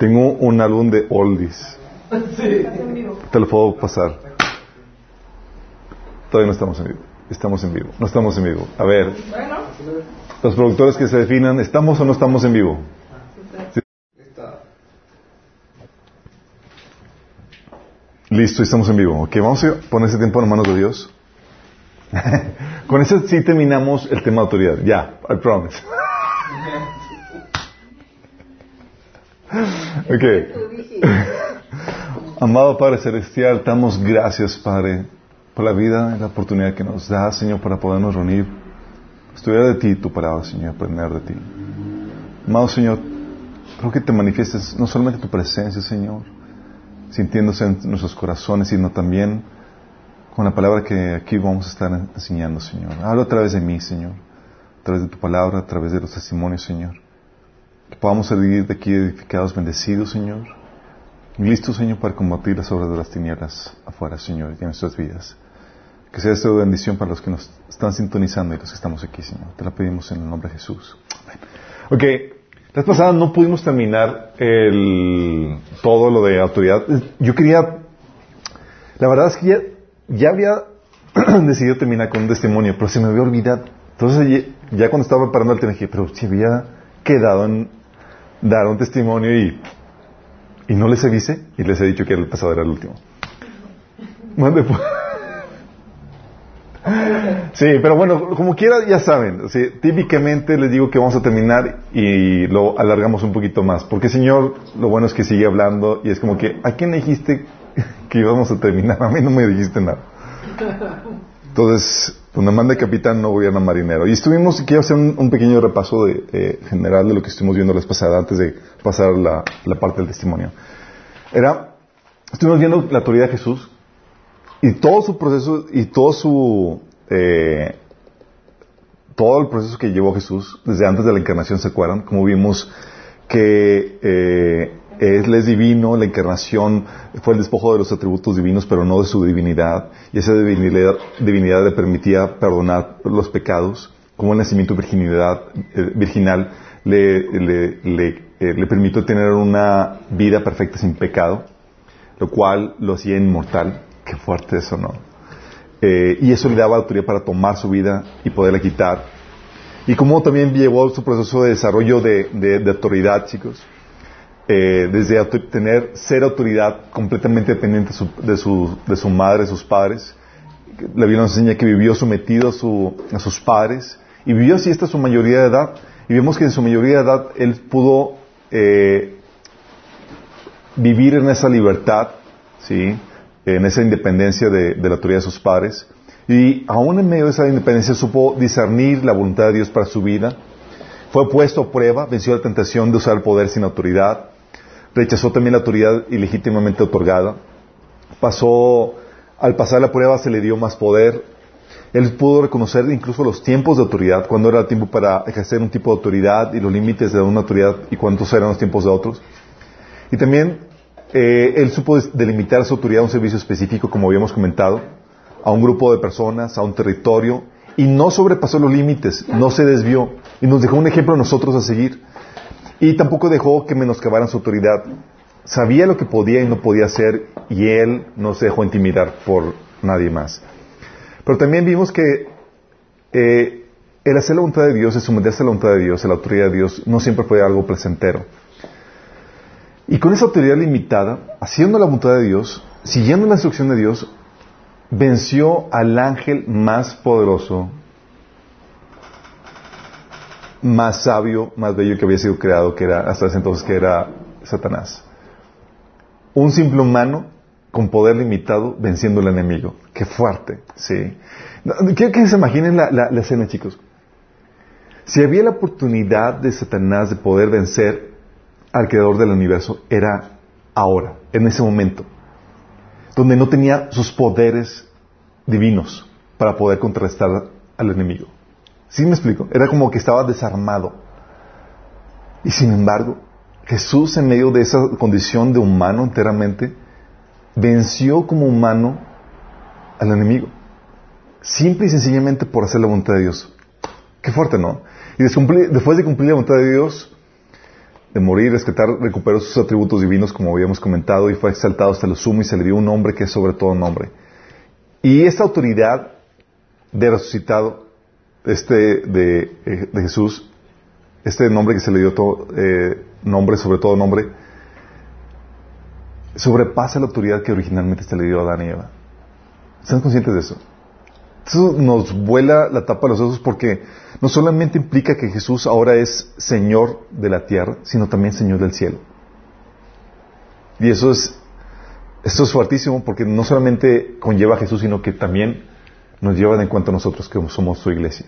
Tengo un álbum de oldies. Te lo puedo pasar. Todavía no estamos en vivo. Estamos en vivo. No estamos en vivo. A ver. Los productores que se definan, ¿estamos o no estamos en vivo? Listo, estamos en vivo. Ok, vamos a poner ese tiempo en manos de Dios. Con eso sí terminamos el tema de autoridad. Ya, I promise. ok. Amado Padre Celestial, damos gracias, Padre, por la vida y la oportunidad que nos da, Señor, para podernos reunir, estudiar de ti tu palabra, Señor, aprender de ti. Amado Señor, creo que te manifiestes no solamente tu presencia, Señor, sintiéndose en nuestros corazones, sino también con la palabra que aquí vamos a estar enseñando, Señor. Habla a través de mí, Señor, a través de tu palabra, a través de los testimonios, Señor. Que podamos salir de aquí edificados, bendecidos, Señor. Listos, Señor, para combatir las obras de las tinieblas afuera, Señor, y en nuestras vidas. Que sea esto bendición para los que nos están sintonizando y los que estamos aquí, Señor. Te la pedimos en el nombre de Jesús. Amén. Ok, la pasada no pudimos terminar el, todo lo de autoridad. Yo quería, la verdad es que ya, ya había decidido terminar con un testimonio, pero se me había olvidado. Entonces ya, cuando estaba preparando el tema dije, pero si había quedado en dar un testimonio y, y no les avisé y les he dicho que el pasado era el último. Mande pues. Sí, pero bueno, como quiera, ya saben. típicamente les digo que vamos a terminar y lo alargamos un poquito más. Porque, Señor, lo bueno es que sigue hablando y es como que, ¿a quién le dijiste que íbamos a terminar? A mí no me dijiste nada. Entonces, donde manda capitán no gobierna marinero. Y estuvimos, quiero hacer un, pequeño repaso de, eh, general de lo que estuvimos viendo la pasada antes de pasar la, la parte del testimonio. Era, estuvimos viendo la autoridad de Jesús y todo su proceso y todo su eh, todo el proceso que llevó Jesús desde antes de la encarnación, ¿se acuerdan? Como vimos que eh, Él es divino, la encarnación fue el despojo de los atributos divinos, pero no de su divinidad, y esa divinidad, divinidad le permitía perdonar los pecados, como el nacimiento virginidad, eh, virginal le, le, eh, le permitió tener una vida perfecta sin pecado, lo cual lo hacía inmortal Qué fuerte eso, ¿no? Eh, y eso le daba autoridad para tomar su vida y poderla quitar. Y como también llevó su proceso de desarrollo de, autoridad, chicos. Eh, desde tener ser autoridad completamente dependiente de su, de su madre, de sus padres. La Biblia nos enseña que vivió sometido a, sus padres y vivió así hasta su mayoría de edad. Y vemos que en su mayoría de edad él pudo eh, vivir en esa libertad, ¿sí? en esa independencia de, la autoridad de sus padres. Y aún en medio de esa independencia supo discernir la voluntad de Dios para su vida. Fue puesto a prueba, venció la tentación de usar el poder sin autoridad. Rechazó también la autoridad ilegítimamente otorgada. Pasó, al pasar la prueba se le dio más poder. Él pudo reconocer incluso los tiempos de autoridad, cuando era el tiempo para ejercer un tipo de autoridad y los límites de una autoridad y cuántos eran los tiempos de otros. Y también eh, él supo delimitar su autoridad a un servicio específico, como habíamos comentado, a un grupo de personas, a un territorio, y no sobrepasó los límites, no se desvió, y nos dejó un ejemplo a nosotros a seguir. Y tampoco dejó que menoscabaran su autoridad. Sabía lo que podía y no podía hacer, y él no se dejó intimidar por nadie más. Pero también vimos que eh, el hacer la voluntad de Dios, el someterse a la voluntad de Dios, a la autoridad de Dios, no siempre fue algo placentero. Y con esa autoridad limitada, haciendo la voluntad de Dios, siguiendo la instrucción de Dios, venció al ángel más poderoso, más sabio, más bello que había sido creado, que era hasta ese entonces que era Satanás. Un simple humano con poder limitado venciendo al enemigo. Qué fuerte, sí. Quiero que se imaginen la, escena, chicos. Si había la oportunidad de Satanás de poder vencer al creador del universo era ahora, en ese momento, donde no tenía sus poderes divinos para poder contrarrestar al enemigo. ¿Sí me explico? Era como que estaba desarmado. Y sin embargo, Jesús en medio de esa condición de humano enteramente, venció como humano al enemigo. Simple y sencillamente por hacer la voluntad de Dios. Qué fuerte, ¿no? Y después de cumplir la voluntad de Dios, de morir, rescatar, recuperó sus atributos divinos, como habíamos comentado, y fue exaltado hasta lo sumo y se le dio un nombre que es sobre todo nombre. Y esta autoridad de resucitado, este de, eh, de Jesús, este nombre que se le dio todo, eh, nombre sobre todo nombre, sobrepasa la autoridad que originalmente se le dio a Adán y Eva. ¿Están conscientes de eso? Eso nos vuela la tapa de los osos porque no solamente implica que Jesús ahora es Señor de la tierra, sino también Señor del cielo. Y eso es, esto es fuertísimo porque no solamente conlleva a Jesús, sino que también nos lleva en cuenta a nosotros que somos su iglesia.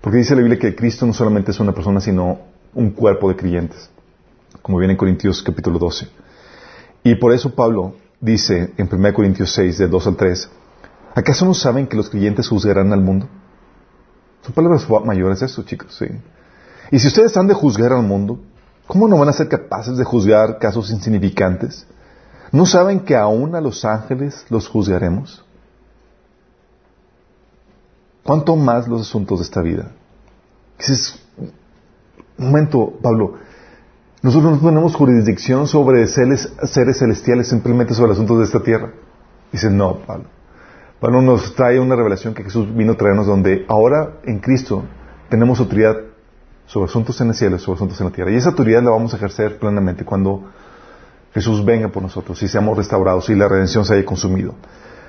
Porque dice la Biblia que Cristo no solamente es una persona, sino un cuerpo de creyentes, como viene en Corintios capítulo 12. Y por eso Pablo dice en 1 Corintios 6, de 2 al 3, ¿acaso no saben que los creyentes juzgarán al mundo? Son palabras mayores eso, chicos, sí. Y si ustedes han de juzgar al mundo, ¿cómo no van a ser capaces de juzgar casos insignificantes? ¿No saben que aún a los ángeles los juzgaremos? ¿Cuánto más los asuntos de esta vida? Dices, un momento, Pablo, nosotros no tenemos jurisdicción sobre seres, seres celestiales, simplemente sobre asuntos de esta tierra. Dice, no, Pablo. Pablo nos trae una revelación que Jesús vino a traernos donde ahora en Cristo tenemos autoridad sobre asuntos en el cielo sobre asuntos en la tierra. Y esa autoridad la vamos a ejercer plenamente cuando Jesús venga por nosotros y seamos restaurados y la redención se haya consumido.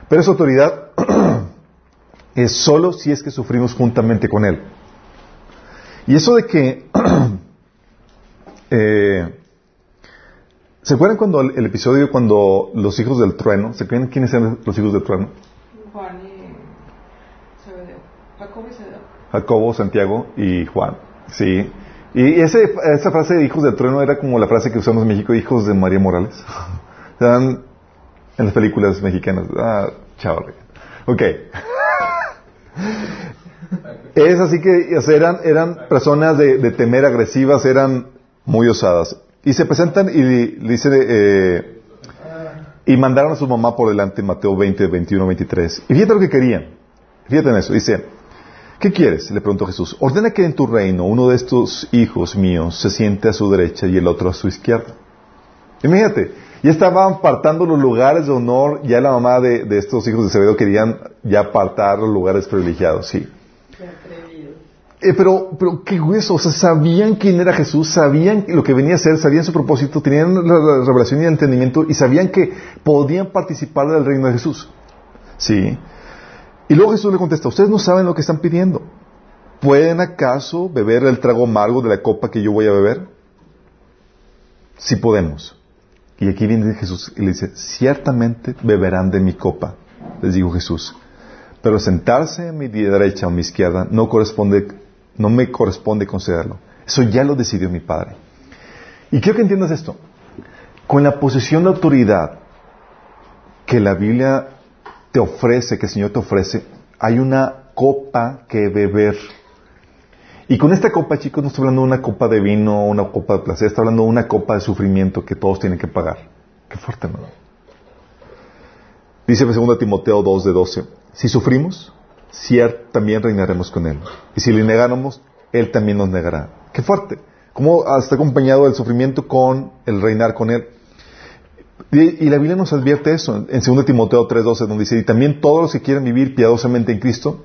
Pero esa autoridad es solo si es que sufrimos juntamente con Él. Y eso de que... eh, ¿Se acuerdan cuando el, el, episodio cuando los hijos del trueno, ¿se acuerdan quiénes eran los hijos del trueno? Juan y Zebedeo. Jacobo y Zebedeo. Jacobo, Santiago y Juan. Sí. Y ese, esa frase de hijos del trueno era como la frase que usamos en México, hijos de María Morales. En las películas mexicanas. Ah, chaval. Ok. es así que eran, personas de, temer agresivas, eran muy osadas. Y se presentan y le dice, eh, y mandaron a su mamá por delante Mateo 20, 21, 23. Y fíjate lo que querían. Fíjate en eso. Dice, ¿qué quieres? Le preguntó Jesús. Ordena que en tu reino uno de estos hijos míos se siente a su derecha y el otro a su izquierda. Imagínate, ya estaban apartando los lugares de honor, ya la mamá de, de estos hijos de Zebedeo querían ya apartar los lugares privilegiados, sí. Eh, pero, pero qué hueso, o sea, sabían quién era Jesús, sabían lo que venía a ser, sabían su propósito, tenían la, la revelación y el entendimiento y sabían que podían participar del reino de Jesús. Sí. Y luego Jesús le contesta, ustedes no saben lo que están pidiendo. ¿Pueden acaso beber el trago amargo de la copa que yo voy a beber? Sí podemos. Y aquí viene Jesús y le dice, ciertamente beberán de mi copa, les dijo Jesús. Pero sentarse a mi derecha o a mi izquierda no corresponde, no me corresponde concederlo. Eso ya lo decidió mi Padre. Y quiero que entiendas esto. Con la posición de autoridad que la Biblia te ofrece, que el Señor te ofrece, hay una copa que beber. Y con esta copa, chicos, no estoy hablando de una copa de vino, una copa de placer, estoy hablando de una copa de sufrimiento que todos tienen que pagar. Qué fuerte, ¿no? Dice en 2 Timoteo 2 de 12, si sufrimos, cierto, también reinaremos con Él. Y si le negáramos, Él también nos negará. Qué fuerte. ¿Cómo está acompañado el sufrimiento con el reinar con Él? Y, la Biblia nos advierte eso en 2 Timoteo 3, 12, donde dice, y también todos los que quieren vivir piadosamente en Cristo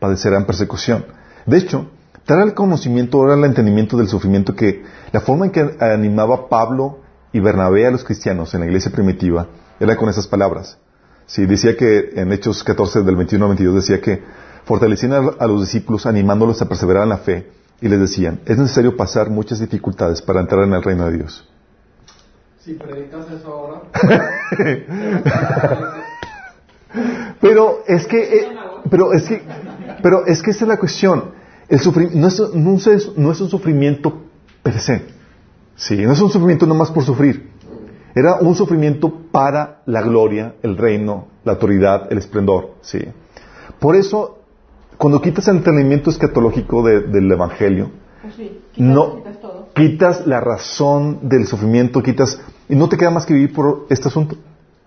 padecerán persecución. De hecho, trae el conocimiento, ahora el entendimiento del sufrimiento que la forma en que animaba Pablo y Bernabé a los cristianos en la iglesia primitiva era con esas palabras. Sí, decía que en Hechos 14 del 21 al 22 decía que fortalecían a, a los discípulos animándolos a perseverar en la fe y les decían, es necesario pasar muchas dificultades para entrar en el reino de Dios. Si predicas eso ahora. pero es que, eh, pero es que, pero es que esa es la cuestión. El sufrimiento no es, no, es, no es un sufrimiento per se. Sí, no es un sufrimiento nomás por sufrir. Era un sufrimiento para la gloria, el reino, la autoridad, el esplendor. Sí. Por eso, cuando quitas el entendimiento escatológico de, del Evangelio, Pues sí, quitas, no quitas todo. quitas la razón del sufrimiento, quitas y no te queda más que vivir por este asunto.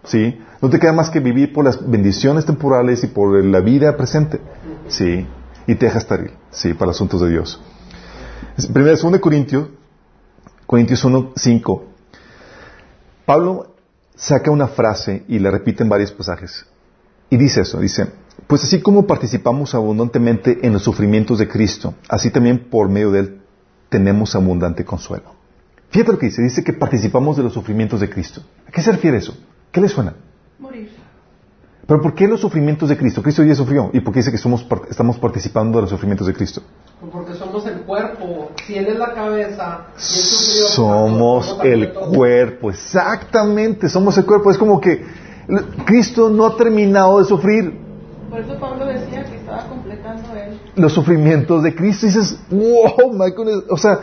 ¿Sí? No te queda más que vivir por las bendiciones temporales y por la vida presente. ¿Sí? Y te deja estéril, ¿sí? Para asuntos de Dios. Primero, 2 Corintios Corintios 1, 5. Pablo saca una frase y la repite en varios pasajes. Y dice eso, dice, pues así como participamos abundantemente en los sufrimientos de Cristo, así también por medio de Él tenemos abundante consuelo. Fíjate lo que dice, dice que participamos de los sufrimientos de Cristo. ¿A qué se refiere eso? ¿Qué le suena? Morir. Pero ¿por qué los sufrimientos de Cristo? Cristo ya sufrió. ¿Y por qué dice que somos, estamos participando de los sufrimientos de Cristo? Porque somos el cuerpo. Si Él es la cabeza, y Él sufrió, Somos también el cuerpo, exactamente, somos el cuerpo. Es como que Cristo no ha terminado de sufrir Por eso Pablo decía que estaba completando él. los sufrimientos de Cristo. Y dices, wow, goodness. O sea,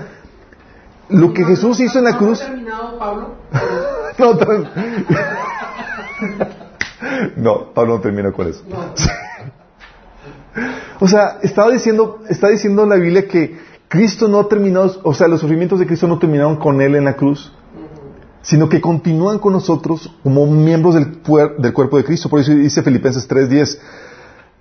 lo que Jesús hizo en la ¿No cruz. ha terminado, Pablo? No, no, Pablo no termina con eso. O sea, estaba diciendo, está diciendo la Biblia que Cristo no ha terminado, o sea, los sufrimientos de Cristo no terminaron con Él en la cruz, sino que continúan con nosotros como miembros del, del cuerpo de Cristo. Por eso dice Filipenses 3:10,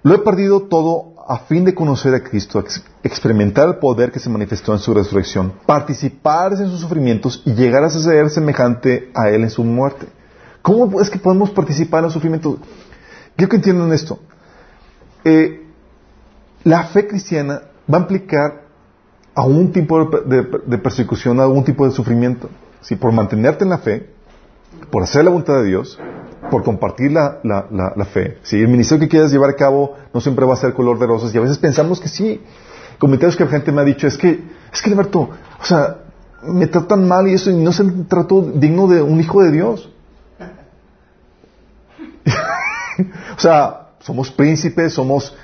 lo he perdido todo a fin de conocer a Cristo, ex- experimentar el poder que se manifestó en su resurrección, participar en sus sufrimientos y llegar a ser semejante a Él en su muerte. ¿Cómo es que podemos participar en los sufrimientos? Quiero que entiendan esto. Eh, la fe cristiana va a implicar algún tipo de, de- de persecución, algún tipo de sufrimiento. ¿sí? Por mantenerte en la fe, por hacer la voluntad de Dios, por compartir la, fe. ¿sí? El ministerio que quieras llevar a cabo no siempre va a ser color de rosas y a veces pensamos que sí. Comentarios que la gente me ha dicho es que, es que Alberto, o sea, me tratan mal y eso y no es el trato digno de un hijo de Dios. o sea, somos príncipes, somos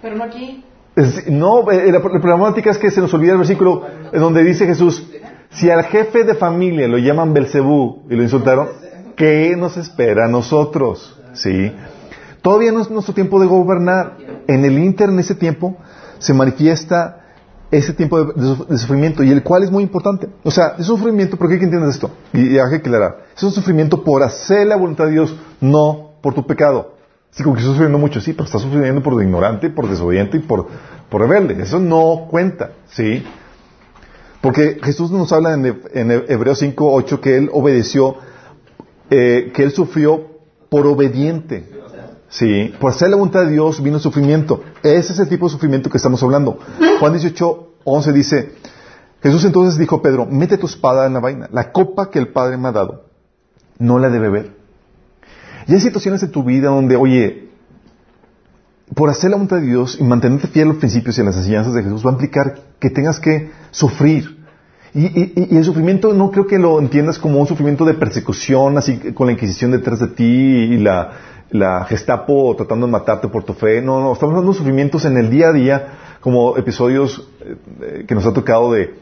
Pero no aquí. es- no, eh, la, la problemática es que se nos olvida el versículo en donde dice Jesús, si al jefe de familia lo llaman Belcebú y lo insultaron, ¿qué nos espera a nosotros? ¿Sí? Todavía no es nuestro tiempo de gobernar. En el inter, en ese tiempo, se manifiesta ese tiempo de, de suf- de sufrimiento y el cual es muy importante. O sea, es un sufrimiento, ¿por qué hay que entiendas esto? Y, y hay que aclarar. Es un sufrimiento por hacer la voluntad de Dios, no por tu pecado. Sí, como que estás sufriendo mucho, sí, pero estás sufriendo por ignorante, por desobediente y por, por rebelde. Eso no cuenta, ¿sí? Porque Jesús nos habla en, en Hebreos 5, 8 que Él obedeció, eh, que Él sufrió por obediente. Sí, por hacer la voluntad de Dios vino el sufrimiento. Ese es el tipo de sufrimiento que estamos hablando. Juan 18, 11 dice, Jesús entonces dijo a Pedro, mete tu espada en la vaina, la copa que el Padre me ha dado, no la de beber. Y hay situaciones en tu vida donde, oye, por hacer la voluntad de Dios y mantenerte fiel a los principios y a las enseñanzas de Jesús va a implicar que tengas que sufrir. Y, y- y el sufrimiento no creo que lo entiendas como un sufrimiento de persecución, así con la Inquisición detrás de ti y la, la Gestapo tratando de matarte por tu fe. No, no, estamos hablando de sufrimientos en el día a día, como episodios eh, eh, que nos ha tocado de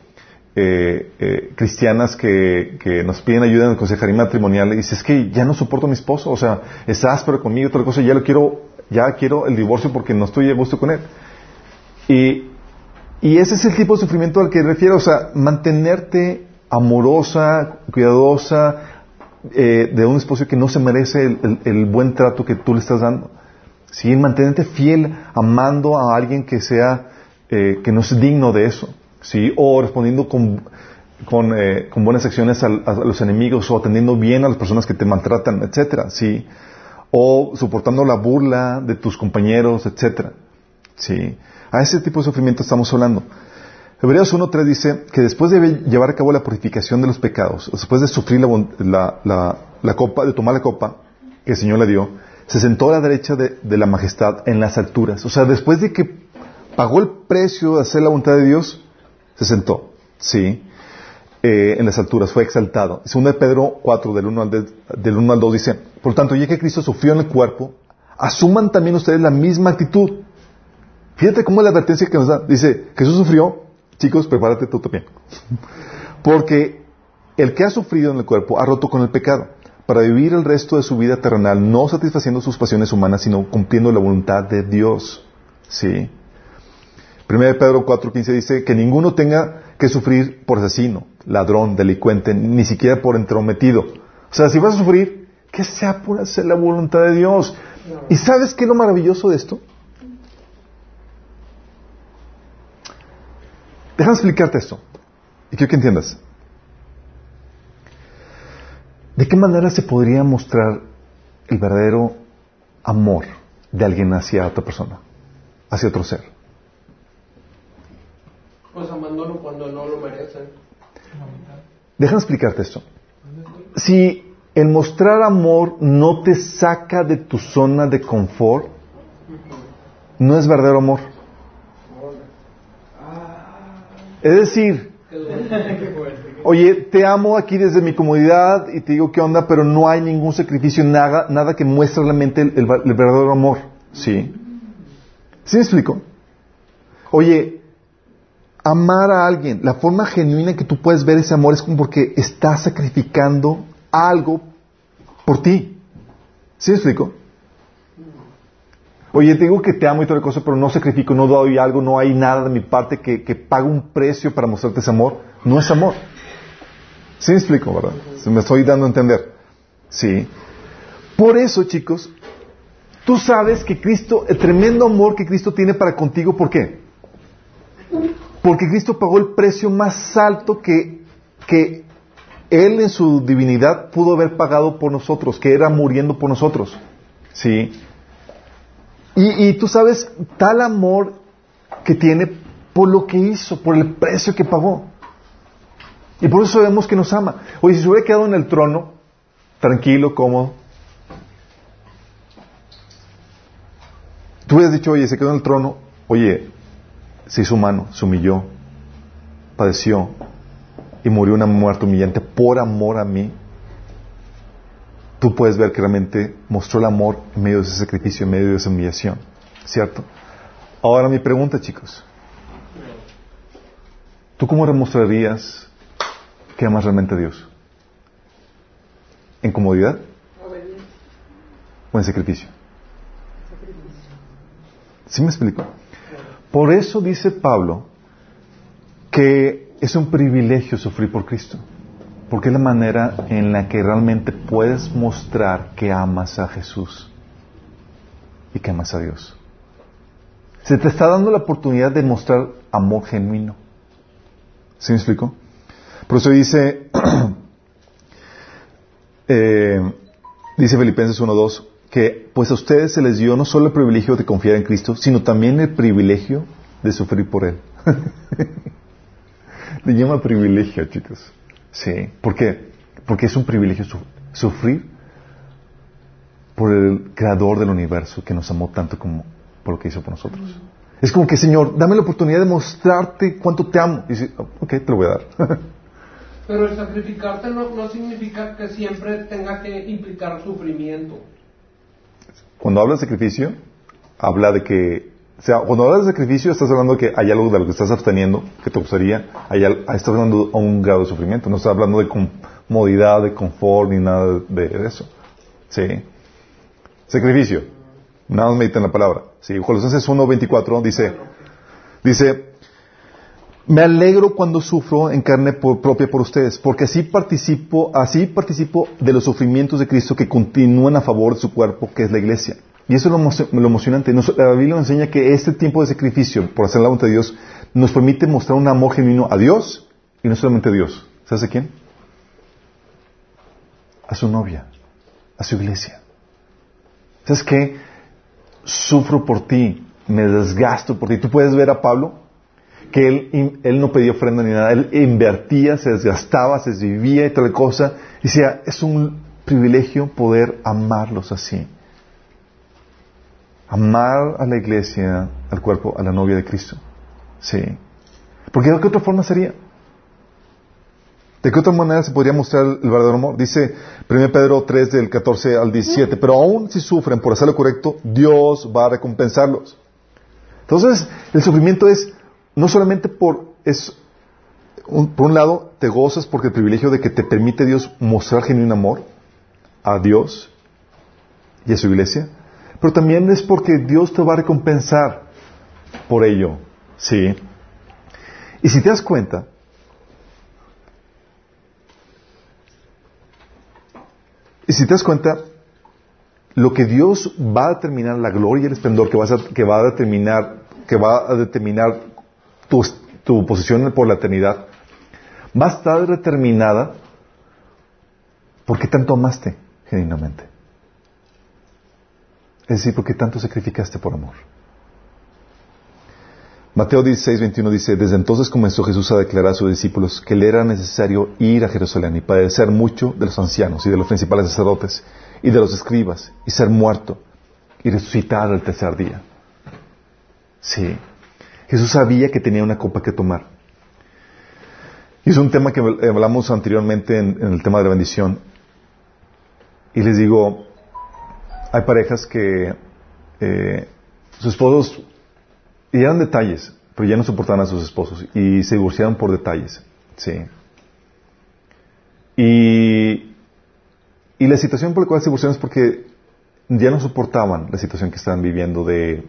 eh, cristianas que, que nos piden ayuda en el consejería matrimonial y dices, es que ya no soporto a mi esposo, o sea, es áspero conmigo, otra cosa, ya lo quiero, ya quiero el divorcio porque no estoy a gusto con él. Y, y ese es el tipo de sufrimiento al que refiero, o sea, mantenerte amorosa, cuidadosa, eh, de un esposo que no se merece el, el- buen trato que tú le estás dando. Sí, mantenerte fiel, amando a alguien que sea, eh, que no es digno de eso. Sí, o respondiendo con, con, eh, con buenas acciones al- a, los enemigos, o atendiendo bien a las personas que te maltratan, etcétera. Sí, o soportando la burla de tus compañeros, etcétera. Sí, a ese tipo de sufrimiento estamos hablando. Hebreos 1.3 dice que después de llevar a cabo la purificación de los pecados, después de sufrir la, copa, de tomar la copa que el Señor le dio, se sentó a la derecha de, la majestad en las alturas. O sea, después de que pagó el precio de hacer la voluntad de Dios, se sentó, sí, eh, en las alturas, fue exaltado. Segunda de Pedro 4, del 1 al, de- del 1 al 2 dice, por tanto, ya que Cristo sufrió en el cuerpo, asuman también ustedes la misma actitud. Fíjate cómo es la advertencia que nos da. Dice, Jesús sufrió, chicos, prepárate tú también. Porque el que ha sufrido en el cuerpo ha roto con el pecado, para vivir el resto de su vida terrenal, no satisfaciendo sus pasiones humanas, sino cumpliendo la voluntad de Dios. ¿Sí? 1 Pedro 4.15 dice que ninguno tenga que sufrir por asesino, ladrón, delincuente, ni siquiera por entrometido. O sea, si vas a sufrir, que sea por hacer la voluntad de Dios. ¿Y sabes qué es lo maravilloso de esto? Déjame explicarte esto. Y quiero que entiendas. ¿De qué manera se podría mostrar el verdadero amor de alguien hacia otra persona, hacia otro ser? Pues amándolo cuando no lo merecen. Déjame explicarte esto. Si el mostrar amor no te saca de tu zona de confort, no es verdadero amor. Es decir, oye, te amo aquí desde mi comodidad y te digo qué onda, pero no hay ningún sacrificio, nada, nada que muestre realmente el, el verdadero amor. ¿Sí? ¿Sí me explico? Oye, amar a alguien, la forma genuina que tú puedes ver ese amor es como porque estás sacrificando algo por ti. ¿Sí me explico? Oye, te digo que te amo y toda cosa, pero no sacrifico, no doy algo, no hay nada de mi parte que, que pague un precio para mostrarte ese amor. No es amor. ¿Sí me explico, verdad? Se me estoy dando a entender. Sí. Por eso, chicos, tú sabes que Cristo, el tremendo amor que Cristo tiene para contigo, ¿por qué? Porque Cristo pagó el precio más alto que, que Él en su divinidad pudo haber pagado por nosotros, que era muriendo por nosotros. ¿Sí? Y, y, tú sabes tal amor que tiene por lo que hizo, por el precio que pagó. Y por eso sabemos que nos ama. Oye, si se hubiera quedado en el trono, tranquilo, cómodo, tú hubieras dicho, oye, se quedó en el trono, oye, se hizo humano, se humilló, padeció y murió una muerte humillante por amor a mí, tú puedes ver que realmente mostró el amor en medio de ese sacrificio, en medio de esa humillación. ¿Cierto? Ahora mi pregunta, chicos. ¿Tú cómo demostrarías que amas realmente a Dios? ¿En comodidad? ¿O en sacrificio? ¿Sí me explico? Por eso dice Pablo que es un privilegio sufrir por Cristo. Porque es la manera en la que realmente puedes mostrar que amas a Jesús y que amas a Dios. Se te está dando la oportunidad de mostrar amor genuino. ¿Sí me explico? Por eso dice, eh, dice Filipenses 1.2, que pues a ustedes se les dio no solo el privilegio de confiar en Cristo, sino también el privilegio de sufrir por Él. Le llama privilegio, chicos. Sí. ¿Por qué? Porque es un privilegio sufrir por el creador del universo que nos amó tanto como por lo que hizo por nosotros. Es como que, Señor, dame la oportunidad de mostrarte cuánto te amo. Y dice, ok, te lo voy a dar. Pero el sacrificarte no, no significa que siempre tenga que implicar sufrimiento. Cuando habla de sacrificio, habla de que, o sea, cuando hablas de sacrificio estás hablando que hay algo de lo que estás absteniendo, que te gustaría, hay, estás hablando a un grado de sufrimiento, no estás hablando de comodidad, de confort, ni nada de eso. ¿Sí? Sacrificio. Nada más mediten la palabra. ¿Sí? Colosenses 1.24 dice, dice, me alegro cuando sufro en carne propia por ustedes, porque así participo, así participo de los sufrimientos de Cristo que continúan a favor de su cuerpo, que es la iglesia. Y eso es lo, emocionante. la Biblia nos enseña que este tiempo de sacrificio, por hacer la voluntad de Dios, nos permite mostrar un amor genuino a Dios y no solamente a Dios. ¿Sabes a quién? A su novia, a su iglesia. ¿Sabes qué? Sufro por ti, me desgasto por ti. Tú puedes ver a Pablo que él, él no pedía ofrenda ni nada, él invertía, se desgastaba, se desvivía y tal cosa. Y decía, es un privilegio poder amarlos así. Amar a la iglesia, al cuerpo, a la novia de Cristo. Sí. Porque de qué otra forma sería? ¿De qué otra manera se podría mostrar el verdadero amor? Dice 1 Pedro 3 del 14 al 17, pero aún si sufren por hacer lo correcto, Dios va a recompensarlos. Entonces, el sufrimiento es no solamente por, es, por un lado, te gozas porque el privilegio de que te permite Dios mostrar genuino amor a Dios y a su iglesia, pero también es porque Dios te va a recompensar por ello. ¿Sí? Y si te das cuenta, y si te das cuenta, lo que Dios va a determinar, la gloria y el esplendor que, que va a determinar, que va a determinar tu, posición por la eternidad va a estar determinada ¿Por qué tanto amaste genuinamente? Es decir, ¿por qué tanto sacrificaste por amor? Mateo 16, 21 dice, desde entonces comenzó Jesús a declarar a sus discípulos que le era necesario ir a Jerusalén y padecer mucho de los ancianos y de los principales sacerdotes y de los escribas y ser muerto y resucitar al tercer día. Sí. Jesús sabía que tenía una copa que tomar. Y es un tema que hablamos anteriormente en, el tema de la bendición. Y les digo, hay parejas que eh, sus esposos y eran detalles, pero ya no soportaban a sus esposos y se divorciaron por detalles. Sí. Y, y la situación por la cual se divorciaron es porque ya no soportaban la situación que estaban viviendo de,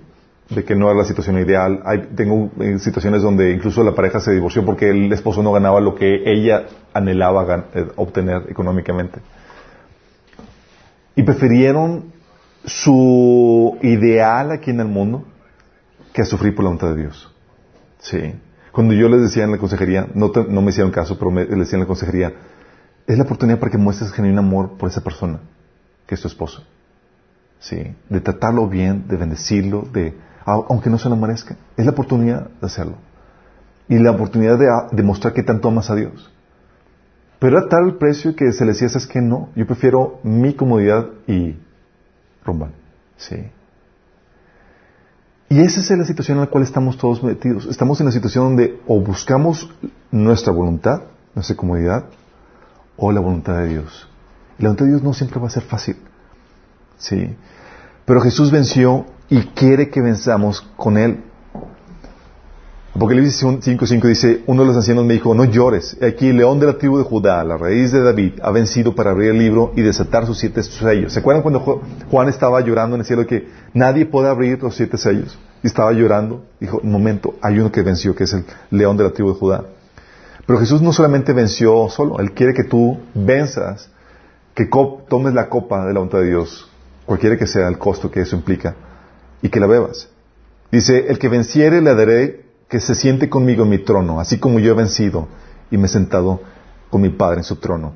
de que no era la situación ideal. Tengo eh, situaciones donde incluso la pareja se divorció porque el esposo no ganaba lo que ella anhelaba eh, obtener económicamente. Y prefirieron su ideal aquí en el mundo que a sufrir por la voluntad de Dios. Sí. Cuando yo les decía en la consejería, no, no me hicieron caso, pero me, les decía en la consejería, es la oportunidad para que muestres genuino amor por esa persona, que es tu esposo. Sí. De tratarlo bien, de bendecirlo, de, aunque no se lo merezca. Es la oportunidad de hacerlo. Y la oportunidad de demostrar que tanto amas a Dios. Pero era tal el precio que se le decía, es que no, yo prefiero mi comodidad y rumba. Sí. Y esa es la situación en la cual estamos todos metidos. Estamos en la situación donde o buscamos nuestra voluntad, nuestra comodidad, o la voluntad de Dios. Y la voluntad de Dios no siempre va a ser fácil. Sí. Pero Jesús venció y quiere que venzamos con Él. Apocalipsis 5.5 dice, uno de los ancianos me dijo, no llores, aquí el león de la tribu de Judá, la raíz de David, ha vencido para abrir el libro y desatar sus siete sellos. ¿Se acuerdan cuando Juan estaba llorando en el cielo que nadie puede abrir los siete sellos? Y estaba llorando. Dijo, un momento, hay uno que venció, que es el león de la tribu de Judá. Pero Jesús no solamente venció solo, Él quiere que tú venzas, que tomes la copa de la voluntad de Dios, cualquiera que sea el costo que eso implica, y que la bebas. Dice, el que venciere le daré que se siente conmigo en mi trono, así como yo he vencido y me he sentado con mi Padre en su trono.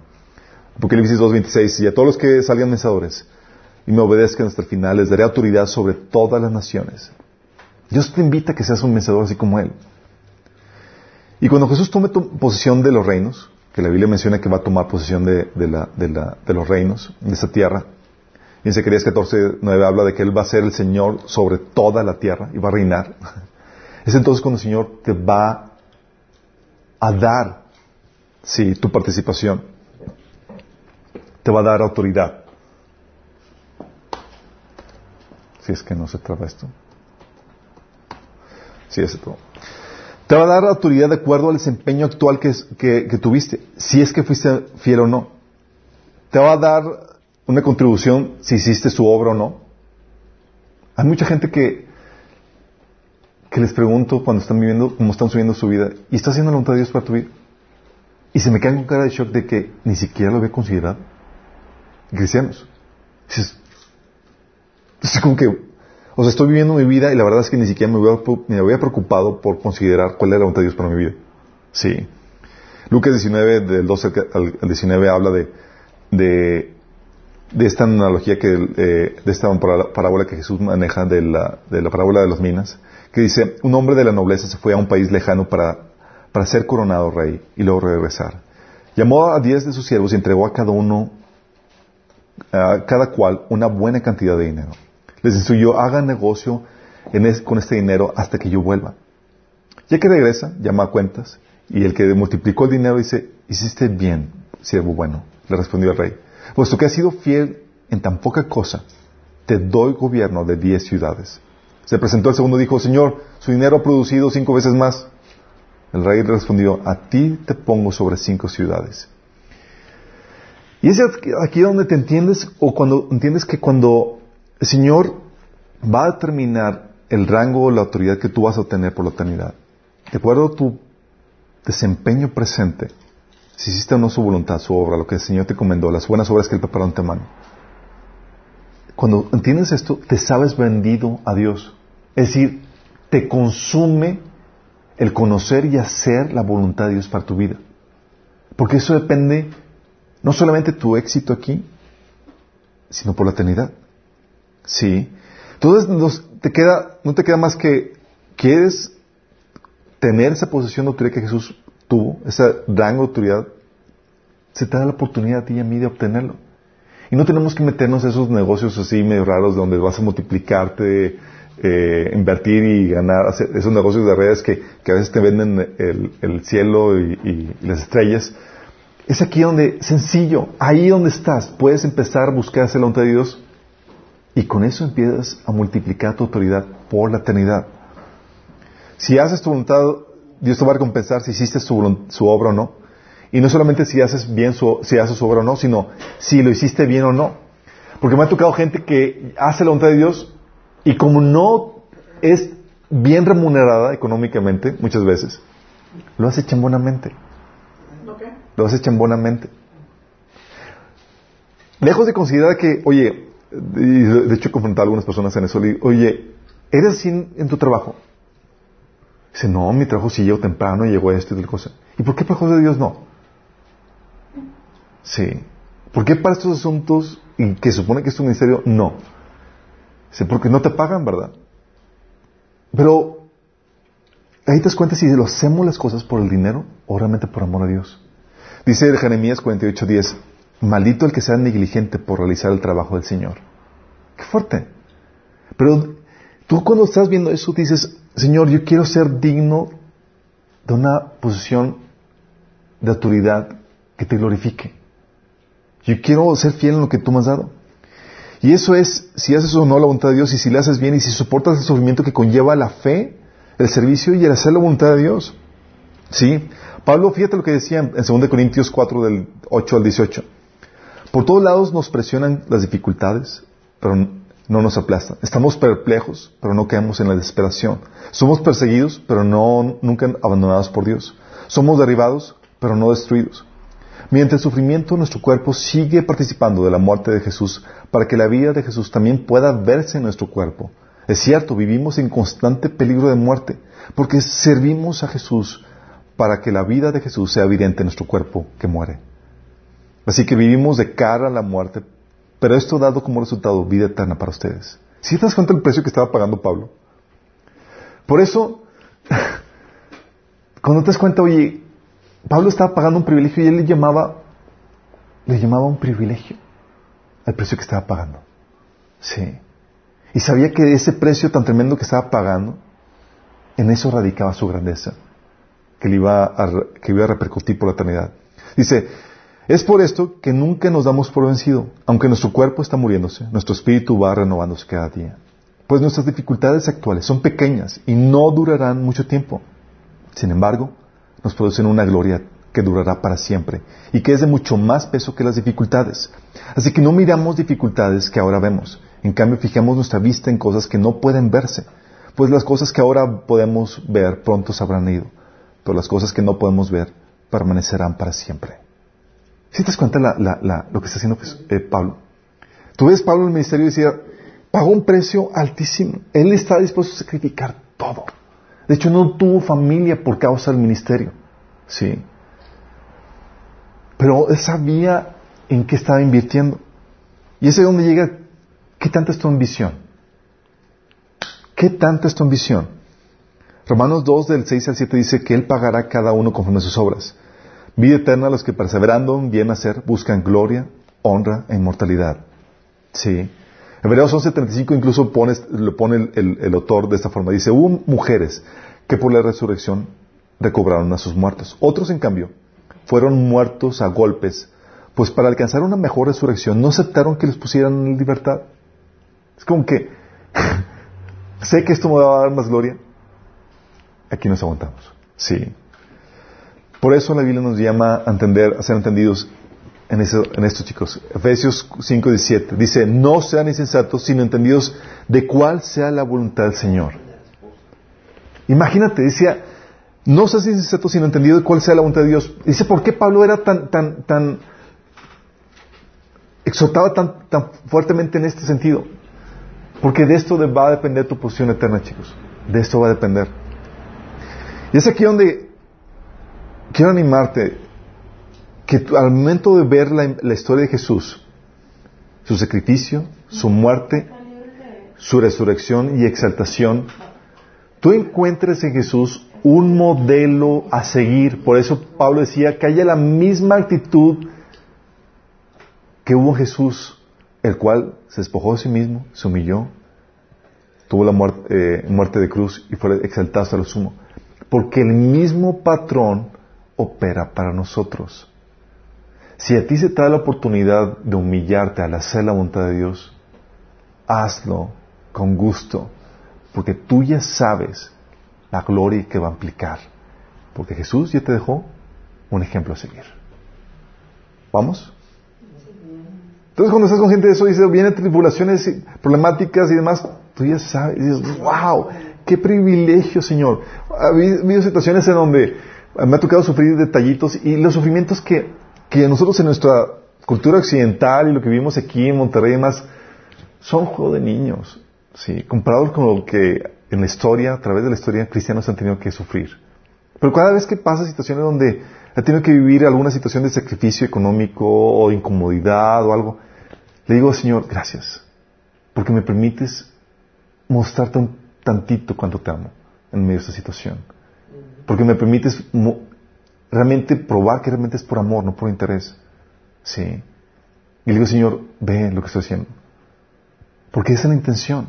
Apocalipsis 2.26, y a todos los que salgan mensadores y me obedezcan hasta el final, les daré autoridad sobre todas las naciones. Dios te invita a que seas un mensador así como Él. Y cuando Jesús tome posesión de los reinos, que la Biblia menciona que va a tomar posesión de, de los reinos, de esa tierra, y en Zacarías 14.9 habla de que Él va a ser el Señor sobre toda la tierra y va a reinar. Es entonces cuando el Señor te va a dar, sí, tu participación. Te va a dar autoridad. Si es que no se traba esto. Sí, es todo. Te va a dar autoridad de acuerdo al desempeño actual que, que, tuviste, si es que fuiste fiel o no. Te va a dar una contribución si hiciste su obra o no. Hay mucha gente que que les pregunto cuando están viviendo, cómo están subiendo su vida, y está haciendo la voluntad de Dios para tu vida. Y se me cae con cara de shock de que ni siquiera lo había considerado. Cristianos. Es como que, o sea, estoy viviendo mi vida y la verdad es que ni siquiera me había, preocupado por considerar cuál era la voluntad de Dios para mi vida. Sí. Lucas 19, del 12 al 19, habla de, de esta analogía que, eh, de esta parábola que Jesús maneja de la, de la parábola de las minas que dice, un hombre de la nobleza se fue a un país lejano para, para ser coronado rey y luego regresar. Llamó a diez de sus siervos y entregó a cada uno, a cada cual, una buena cantidad de dinero. Les instruyó, hagan negocio con este dinero hasta que yo vuelva. Ya que regresa, llama a cuentas y el que multiplicó el dinero dice, hiciste bien, siervo bueno, le respondió el rey. Puesto que has sido fiel en tan poca cosa, te doy gobierno de diez ciudades. Se presentó el segundo y dijo, Señor, su dinero ha producido cinco veces más. El rey respondió, a ti te pongo sobre cinco ciudades. Y es aquí donde te entiendes, o cuando entiendes que cuando el Señor va a determinar el rango o la autoridad que tú vas a obtener por la eternidad, de acuerdo a tu desempeño presente, si hiciste o no su voluntad, su obra, lo que el Señor te comendó, las buenas obras que Él preparó mano. Cuando entiendes esto, te sabes vendido a Dios. Es decir, te consume el conocer y hacer la voluntad de Dios para tu vida. Porque eso depende no solamente tu éxito aquí, sino por la eternidad. Sí. Entonces te queda, no te queda más que quieres tener esa posición de autoridad que Jesús tuvo, esa gran autoridad, se te da la oportunidad a ti y a mí de obtenerlo. Y no tenemos que meternos en esos negocios así medio raros donde vas a multiplicarte, eh, invertir y ganar, esos negocios de redes que, a veces te venden el, cielo y, las estrellas. Es aquí donde, sencillo, ahí donde estás, puedes empezar a buscar hacer la voluntad de Dios y con eso empiezas a multiplicar tu autoridad por la eternidad. Si haces tu voluntad, Dios te va a recompensar si hiciste su, su obra o no. Y no solamente si haces bien su, si haces su obra o no, sino si lo hiciste bien o no. Porque me ha tocado gente que hace la voluntad de Dios y como no es bien remunerada económicamente, muchas veces, lo hace chambonamente. Lo hace chambonamente. Lejos de considerar que, oye, de hecho he confrontado a algunas personas en eso, oye, ¿eres así en, tu trabajo? Dice, no, mi trabajo sí llego temprano, y llego a esto y tal cosa. ¿Y por qué para de Dios no? Sí. ¿Por qué para estos asuntos, y que supone que es tu ministerio, no? Dice, porque no te pagan, ¿verdad? Pero ahí te das cuenta si lo hacemos las cosas por el dinero o realmente por amor a Dios. Dice Jeremías 48:10, maldito el que sea negligente por realizar el trabajo del Señor. Qué fuerte. Pero tú cuando estás viendo eso dices, Señor, yo quiero ser digno de una posición de autoridad que te glorifique. Yo quiero ser fiel en lo que tú me has dado. Y eso es si haces o no la voluntad de Dios y si le haces bien y si soportas el sufrimiento que conlleva la fe, el servicio y el hacer la voluntad de Dios. ¿Sí? Pablo, fíjate lo que decía en 2 Corintios 4 del 8 al 18. Por todos lados nos presionan las dificultades, pero no nos aplastan. Estamos perplejos, pero no caemos en la desesperación. Somos perseguidos, pero no nunca abandonados por Dios. Somos derribados, pero no destruidos. Mediante el sufrimiento, nuestro cuerpo sigue participando de la muerte de Jesús para que la vida de Jesús también pueda verse en nuestro cuerpo. Es cierto, vivimos en constante peligro de muerte porque servimos a Jesús para que la vida de Jesús sea evidente en nuestro cuerpo que muere. Así que vivimos de cara a la muerte, pero esto ha dado como resultado vida eterna para ustedes. ¿Sí te das cuenta del precio que estaba pagando Pablo? Por eso, cuando te das cuenta, oye, Pablo estaba pagando un privilegio y él le llamaba, le llamaba un privilegio al precio que estaba pagando. Sí. Y sabía que ese precio tan tremendo que estaba pagando, en eso radicaba su grandeza, que le iba a, que iba a repercutir por la eternidad. Dice, es por esto que nunca nos damos por vencido, aunque nuestro cuerpo está muriéndose, nuestro espíritu va renovándose cada día. Pues nuestras dificultades actuales son pequeñas y no durarán mucho tiempo. Sin embargo, nos producen una gloria que durará para siempre y que es de mucho más peso que las dificultades. Así que no miramos dificultades que ahora vemos. En cambio, fijamos nuestra vista en cosas que no pueden verse, pues las cosas que ahora podemos ver pronto se habrán ido, pero las cosas que no podemos ver permanecerán para siempre. Si te das cuenta lo que está haciendo eh, Pablo? Tú ves Pablo en el ministerio y decía, pagó un precio altísimo. Él está dispuesto a sacrificar todo. De hecho, no tuvo familia por causa del ministerio. Sí. Pero él sabía en qué estaba invirtiendo. Y ese es donde llega, ¿qué tanta es tu ambición? ¿Qué tanta es tu ambición? Romanos 2 del 6 al 7 dice que Él pagará cada uno conforme a sus obras. Vida eterna a los que perseverando en bien hacer buscan gloria, honra e inmortalidad. Sí. Hebreos 11:35 incluso lo pone el, autor de esta forma. Dice, hubo mujeres que por la resurrección recobraron a sus muertos. Otros, en cambio, fueron muertos a golpes, pues para alcanzar una mejor resurrección no aceptaron que les pusieran en libertad. Es como que, sé que esto me va a dar más gloria. Aquí nos aguantamos. Sí. Por eso la Biblia nos llama a entender, a ser entendidos en, eso, en esto, chicos. Efesios 5, 17. Dice, no sean insensatos, sino entendidos de cuál sea la voluntad del Señor. Imagínate, decía, no seas insensato, sino entendido de cuál sea la voluntad de Dios. Dice, ¿por qué Pablo era tan, tan, tan, tan fuertemente en este sentido? Porque de esto va a depender tu posición eterna, chicos. De esto va a depender. Y es aquí donde quiero animarte que al momento de ver la, historia de Jesús, su sacrificio, su muerte, su resurrección y exaltación, tú encuentres en Jesús un modelo a seguir. Por eso Pablo decía que haya la misma actitud que hubo Jesús, el cual se despojó de sí mismo, se humilló, tuvo la muerte, eh, muerte de cruz y fue exaltado hasta lo sumo. Porque el mismo patrón opera para nosotros. Si a ti se te da la oportunidad de humillarte al hacer la voluntad de Dios, hazlo con gusto, porque tú ya sabes la gloria que va a implicar. Porque Jesús ya te dejó un ejemplo a seguir. ¿Vamos? Entonces cuando estás con gente de eso, dice, vienen tribulaciones, y problemáticas y demás, tú ya sabes, dices, wow, qué privilegio, Señor. Ha habido situaciones en donde me ha tocado sufrir detallitos y los sufrimientos que, que nosotros en nuestra cultura occidental y lo que vivimos aquí en Monterrey y demás, son juego de niños, ¿sí? Comparados con lo que en la historia, a través de la historia, cristianos han tenido que sufrir. Pero cada vez que pasa situaciones donde ha tenido que vivir alguna situación de sacrificio económico o incomodidad o algo, le digo, Señor, gracias, porque me permites mostrarte un tantito cuánto te amo en medio de esta situación. Porque me permites realmente probar que realmente es por amor, no por interés. Sí. Y le digo, Señor, ve lo que estoy haciendo. Porque esa es la intención.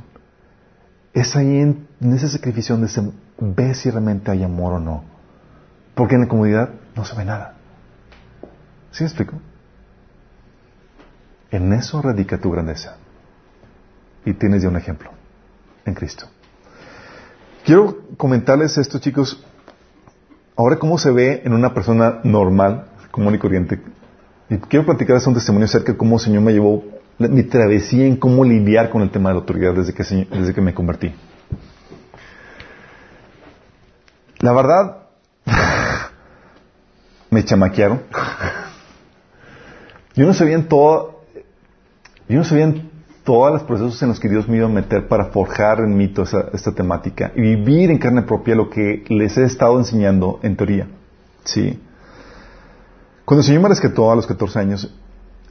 Es ahí en, ese sacrificio donde se ve si realmente hay amor o no. Porque en la comunidad no se ve nada. ¿Sí me explico? En eso radica tu grandeza. Y tienes ya un ejemplo en Cristo. Quiero comentarles esto, chicos. Ahora, ¿cómo se ve en una persona normal, común y corriente? Y quiero platicarles un testimonio acerca de cómo el Señor me llevó mi travesía en cómo lidiar con el tema de la autoridad desde que, desde que me convertí. La verdad, me chamaquearon. Yo no sabía en todo, yo no sabía en todos los procesos en los que Dios me iba a meter para forjar en mí toda esta temática y vivir en carne propia lo que les he estado enseñando en teoría. Sí. Cuando el Señor me rescató a los 14 años,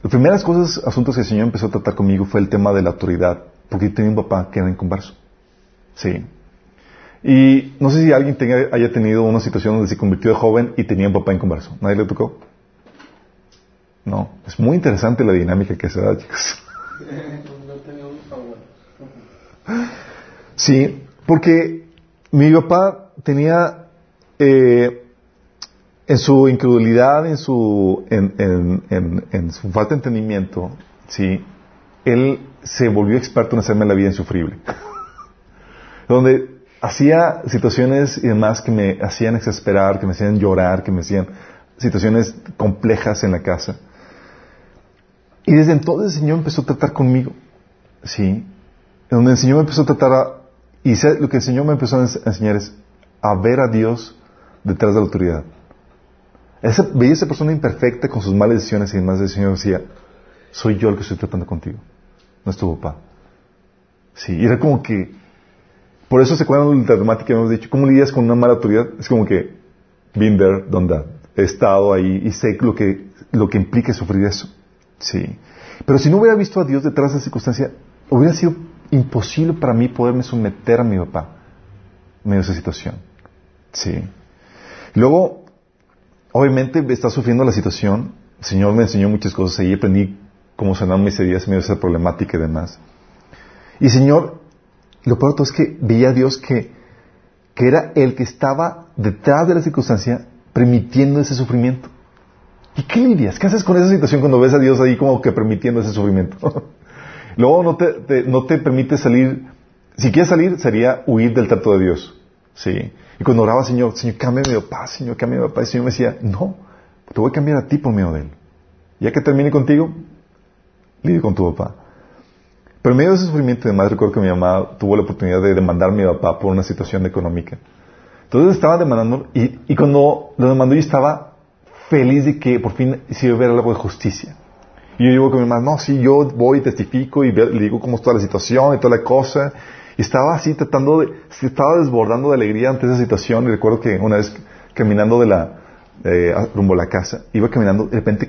las primeras cosas, asuntos que el Señor empezó a tratar conmigo fue el tema de la autoridad, porque yo tenía un papá que era inconverso. Sí. Y no sé si alguien haya tenido una situación donde se convirtió de joven y tenía un papá inconverso. ¿Nadie le tocó? No. Es muy interesante la dinámica que se da, chicos. No tenía un favor. Sí, porque mi papá tenía eh, en su incredulidad, en su, en, su falta de entendimiento, sí, él se volvió experto en hacerme la vida insufrible. Donde hacía situaciones y demás que me hacían exasperar, que me hacían llorar, que me hacían situaciones complejas en la casa. Y desde entonces el Señor empezó a tratar conmigo, sí, donde el Señor me empezó a tratar a, y lo que el Señor me empezó a ens- a enseñar es a ver a Dios detrás de la autoridad. Esa, veía esa persona imperfecta con sus malas decisiones y demás, el Señor decía, soy yo el que estoy tratando contigo, no es tu papá. Sí, y era como que, por eso se acuerdan de la temática que hemos dicho, ¿cómo lidias con una mala autoridad? Es como que, been there, done. He estado ahí y sé lo que, lo que implica sufrir eso. Sí. Pero si no hubiera visto a Dios detrás de esa circunstancia, hubiera sido imposible para mí poderme someter a mi papá medio de esa situación. Sí. Luego, obviamente, está sufriendo la situación. El Señor me enseñó muchas cosas ahí. Aprendí cómo sanar mis heridas en medio de esa problemática y demás. Y Señor, lo peor de todo es que veía a Dios que, que era el que estaba detrás de la circunstancia permitiendo ese sufrimiento. ¿Y qué lidias? ¿Qué haces con esa situación cuando ves a Dios ahí como que permitiendo ese sufrimiento? Luego no te, no te permite salir. Si quieres salir, sería huir del trato de Dios. Sí. Y cuando oraba, Señor, Señor, cámbiame de papá, Señor, cámbiame de. Y el Señor me decía, no, te voy a cambiar a ti por medio. Ya que termine contigo, lidio con tu papá. Pero en medio de ese sufrimiento, además recuerdo que mi mamá tuvo la oportunidad de demandar a mi papá por una situación económica. Entonces estaba demandando, y, y cuando lo demandó yo estaba feliz de que por fin se iba a ver algo de justicia. Y yo digo con mi mamá, no, sí, yo voy y testifico y le digo cómo está la situación y toda la cosa. Y estaba así tratando de, estaba desbordando de alegría ante esa situación. Y recuerdo que una vez caminando de la, eh, rumbo a la casa, iba caminando, de repente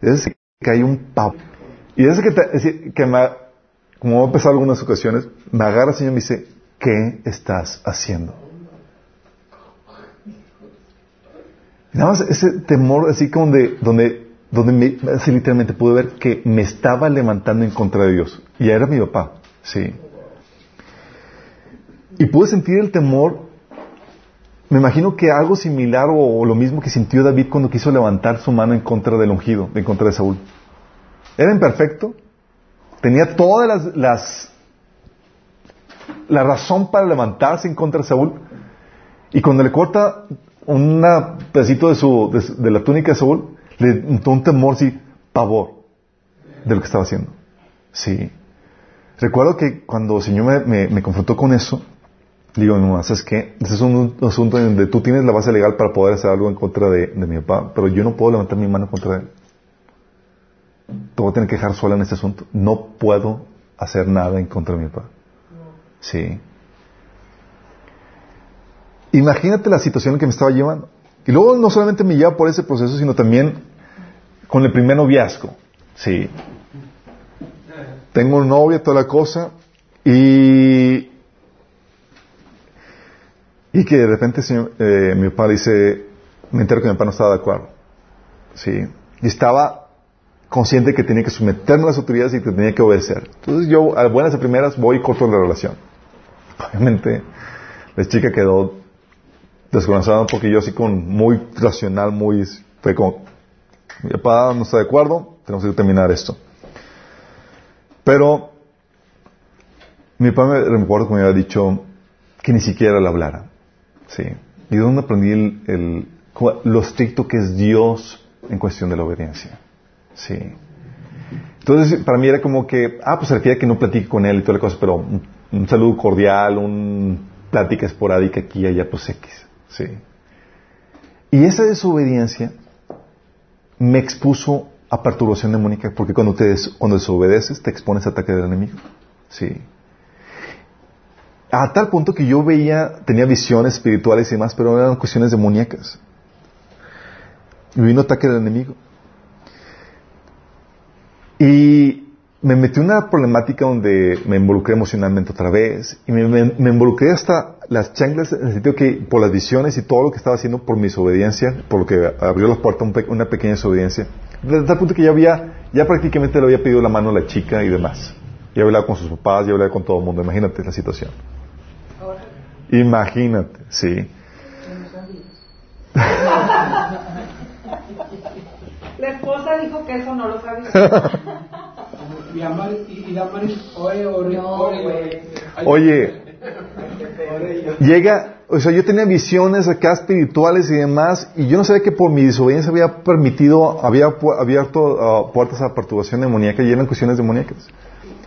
desde que cae un pavo. Y desde que, te, que me, como ha pasado algunas ocasiones, me agarra el Señor y me dice, ¿qué estás haciendo? Y nada más ese temor así como de, donde, donde me, literalmente pude ver que me estaba levantando en contra de Dios. Y era mi papá, sí. Y pude sentir el temor me imagino que algo similar o, lo mismo que sintió David cuando quiso levantar su mano en contra del ungido, en contra de Saúl. Era imperfecto, tenía todas las, las la razón para levantarse en contra de Saúl, y cuando le corta un pedacito de, su, de, la túnica de Saúl, le entró un temor, sí, pavor de lo que estaba haciendo. Sí. Recuerdo que cuando el Señor me confrontó con eso, digo, no, ¿sabes qué? Ese es un, asunto donde tú tienes la base legal para poder hacer algo en contra de, mi papá, pero yo no puedo levantar mi mano contra él. Te voy tener que dejar sola en este asunto. No puedo hacer nada en contra de mi papá. Sí. Imagínate la situación en que me estaba llevando. Y luego no solamente me lleva por ese proceso, sino también con el primer noviazgo. Sí. Tengo un novio, toda la cosa, y y que de repente eh, mi papá dice, me entero que mi papá no estaba de acuerdo. ¿Sí? Y estaba consciente que tenía que someterme a las autoridades y que tenía que obedecer. Entonces yo, a buenas y primeras, voy y corto la relación. Obviamente, la chica quedó desconocida porque yo así con muy racional, muy... Fue como, mi papá no está de acuerdo, tenemos que terminar esto. Pero mi papá me recuerdo que me había dicho que ni siquiera le hablara. Sí. ¿Y de dónde aprendí el, lo estricto que es Dios en cuestión de la obediencia? Sí. Entonces, para mí era como que, ah, pues se refiere a que no platique con él y toda la cosa, pero un, saludo cordial, una plática esporádica aquí y allá, pues X. Sí. Y esa desobediencia me expuso a perturbación demónica, porque cuando, te cuando desobedeces te expones a ataque del enemigo. Sí. A tal punto que yo veía, tenía visiones espirituales y demás, pero eran cuestiones demoníacas. Y vino ataque del enemigo. Y me metí en una problemática donde me involucré emocionalmente otra vez. Y me, involucré hasta las chanclas en el sentido que por las visiones y todo lo que estaba haciendo por mi desobediencia, por lo que abrió la puerta una pequeña desobediencia. De tal punto que ya había, ya prácticamente le había pedido la mano a la chica y demás. Ya hablaba con sus papás, ya hablaba con todo el mundo. Imagínate la situación. Imagínate, sí. La esposa dijo que eso no lo sabía. Oye, llega, o sea, yo tenía visiones acá espirituales y demás, y yo no sabía que por mi desobediencia había permitido, había abierto ah, puertas a perturbación demoníaca y eran cuestiones demoníacas.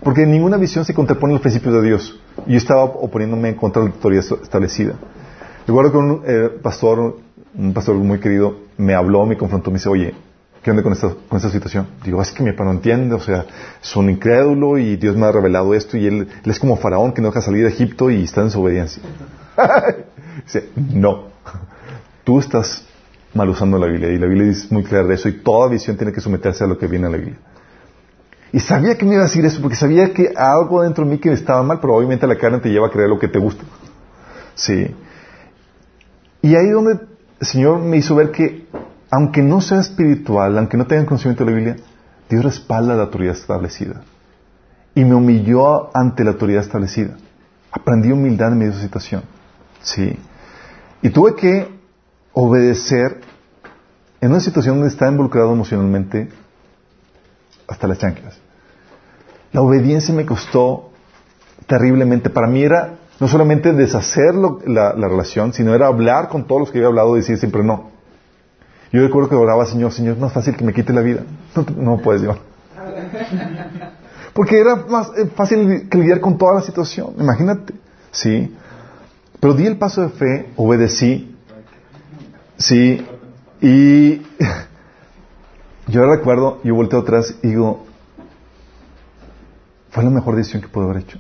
Porque ninguna visión se contrapone a los principios de Dios. Y yo estaba oponiéndome en contra de la autoridad establecida. Recuerdo que un eh, pastor, un pastor muy querido, me habló, me confrontó, me dice, oye, ¿qué onda con esta, situación? Digo, es que mi papá no entiende, o sea, es un incrédulo y Dios me ha revelado esto y él, es como faraón que no deja salir de Egipto y está en desobediencia. dice, no, tú estás mal usando la Biblia y la Biblia dice muy clara de eso y toda visión tiene que someterse a lo que viene en la Biblia. Y sabía que me iba a decir eso, porque sabía que algo dentro de mí que estaba mal, pero obviamente la carne te lleva a creer lo que te gusta. Sí. Y ahí donde el Señor me hizo ver que, aunque no sea espiritual, aunque no tenga conocimiento de la Biblia, Dios respalda la autoridad establecida. Y me humilló ante la autoridad establecida. Aprendí humildad en medio de esa situación. Sí. Y tuve que obedecer en una situación donde estaba involucrado emocionalmente hasta las chanclas. La obediencia me costó terriblemente. Para mí era no solamente deshacer la, relación, sino era hablar con todos los que había hablado y decir siempre no. Yo recuerdo que oraba, Señor, Señor, es más fácil que me quite la vida. No, puedes, Dios. Porque era más eh, fácil que lidiar con toda la situación. Imagínate. Sí. Pero di el paso de fe, obedecí. Sí. Y Yo recuerdo, yo volteo atrás y digo, fue la mejor decisión que puedo haber hecho.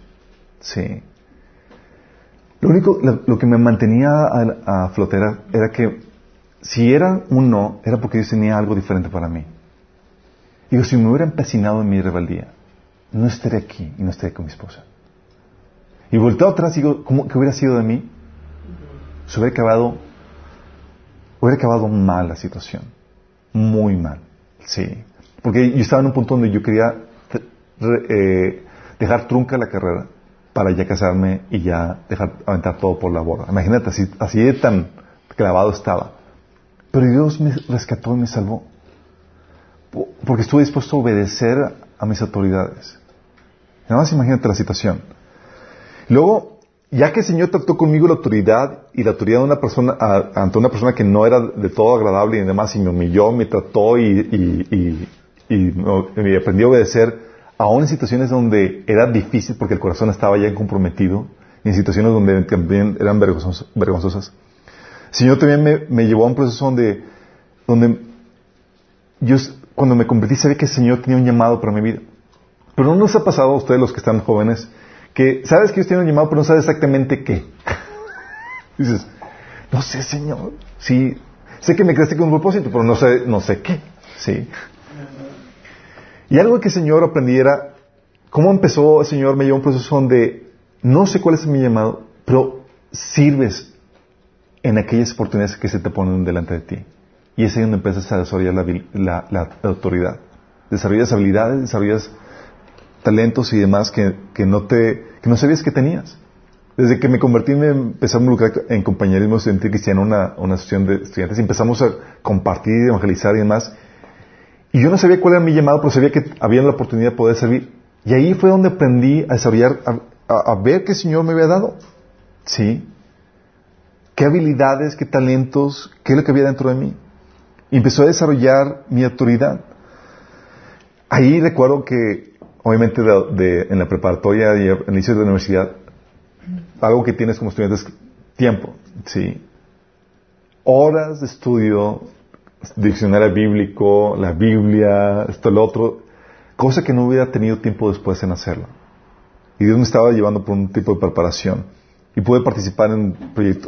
Sí. Lo único, lo, que me mantenía a, a flotera era que si era un no, era porque Dios tenía algo diferente para mí. Digo, si me hubiera empecinado en mi rebeldía, no estaría aquí y no estaría con mi esposa. Y volteo atrás digo, ¿cómo, ¿qué hubiera sido de mí? Se hubiera acabado, hubiera acabado mal la situación. Muy mal. Sí. Porque yo estaba en un punto donde yo quería eh, dejar trunca la carrera para ya casarme y ya dejar aventar todo por la borda. Imagínate, así, así de tan clavado estaba. Pero Dios me rescató y me salvó. Porque estuve dispuesto a obedecer a mis autoridades. Nada más imagínate la situación. Luego, ya que el Señor trató conmigo la autoridad y la autoridad de una persona, ante una persona que no era de todo agradable y demás, y me humilló, me trató y, y, aprendí a obedecer, aún en situaciones donde era difícil porque el corazón estaba ya comprometido, y en situaciones donde también eran vergonzosas. Señor también me, llevó a un proceso donde, donde yo, cuando me convertí, sabía que el Señor tenía un llamado para mi vida. Pero no nos ha pasado a ustedes, los que están jóvenes, que sabes que Dios tiene un llamado, pero no sabes exactamente qué. Dices, no sé, Señor. Sí, sé que me creaste con un propósito, pero no sé, no sé qué. Sí. Y algo que el Señor aprendiera, cómo empezó el Señor, me llevó a un proceso donde no sé cuál es mi llamado, pero sirves en aquellas oportunidades que se te ponen delante de ti. Y es ahí donde empiezas a desarrollar la, la, autoridad. Desarrollas habilidades, desarrollas talentos y demás que, no te, que no sabías que tenías. Desde que me convertí me empecé a involucrar en compañerismo estudiantil cristiano, una, una asociación de estudiantes, y empezamos a compartir, evangelizar y demás. Y yo no sabía cuál era mi llamado, pero sabía que había la oportunidad de poder servir. Y ahí fue donde aprendí a desarrollar, a, a ver qué Señor me había dado. Sí. Qué habilidades, qué talentos, qué es lo que había dentro de mí. Y empezó a desarrollar mi autoridad. Ahí recuerdo que, obviamente, en la preparatoria y el inicio de la universidad, algo que tienes como estudiante es tiempo, ¿sí? Horas de estudio, diccionario bíblico, la Biblia, esto, lo otro, cosa que no hubiera tenido tiempo después en hacerlo. Y Dios me estaba llevando por un tipo de preparación. Y pude participar en,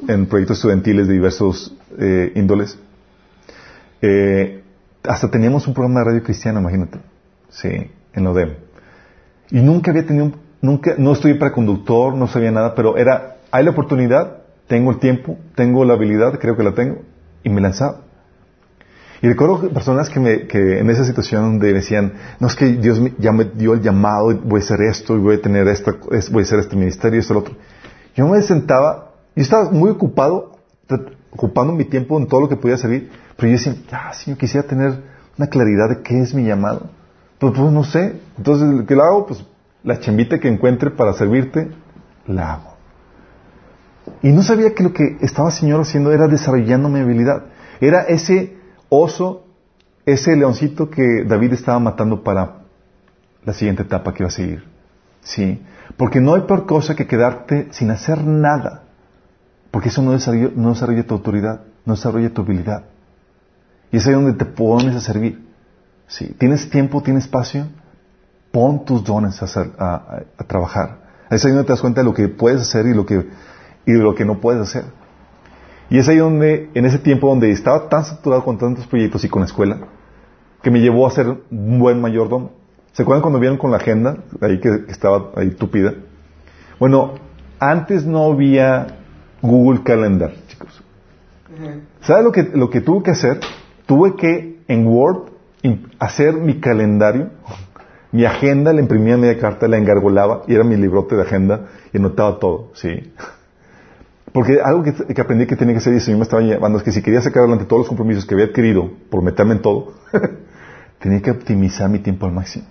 en proyectos estudiantiles de diversos eh, índoles. Eh, hasta teníamos un programa de radio cristiana, imagínate. Sí, en ODEM. Y nunca había tenido, nunca, no estuve para conductor, no sabía nada, pero era, hay la oportunidad, tengo el tiempo, tengo la habilidad, creo que la tengo, y me lanzaba. Y recuerdo personas que, me, que en esa situación donde decían, no es que Dios ya me dio el llamado, voy a hacer esto, voy a tener esta, voy a hacer este ministerio, y esto, lo otro. Yo me sentaba, yo estaba muy ocupado, ocupando mi tiempo en todo lo que podía servir, pero yo decía, si yo quisiera tener una claridad de qué es mi llamado. Pero pues no sé. Entonces, ¿qué lo hago? Pues la chambita que encuentre para servirte, la hago. Y no sabía que lo que estaba el Señor haciendo era desarrollando mi habilidad. Era ese oso, ese leoncito que David estaba matando para la siguiente etapa que iba a seguir. ¿Sí? Porque no hay peor cosa que quedarte sin hacer nada. Porque eso no desarrolla, no tu autoridad, no desarrolla tu habilidad. Y es ahí donde te pones a servir. ¿Sí? ¿Tienes tiempo, tienes espacio? Pon tus dones a, a, trabajar. Es ahí donde te das cuenta de lo que puedes hacer y, lo que, y de lo que no puedes hacer. Y es ahí donde, en ese tiempo donde estaba tan saturado con tantos proyectos y con la escuela, que me llevó a ser un buen mayordomo. ¿Se acuerdan cuando vieron con la agenda, ahí que, estaba ahí tupida? Bueno, antes no había Google Calendar, chicos. ¿Sabes lo que, lo que tuve que hacer? Tuve que en Word hacer mi calendario, mi agenda, la imprimía media carta, la engargolaba y era mi librote de agenda y anotaba todo, ¿sí? Porque algo que, aprendí que tenía que hacer y Señor me estaba llevando es que si quería sacar adelante todos los compromisos que había adquirido por meterme en todo, tenía que optimizar mi tiempo al máximo.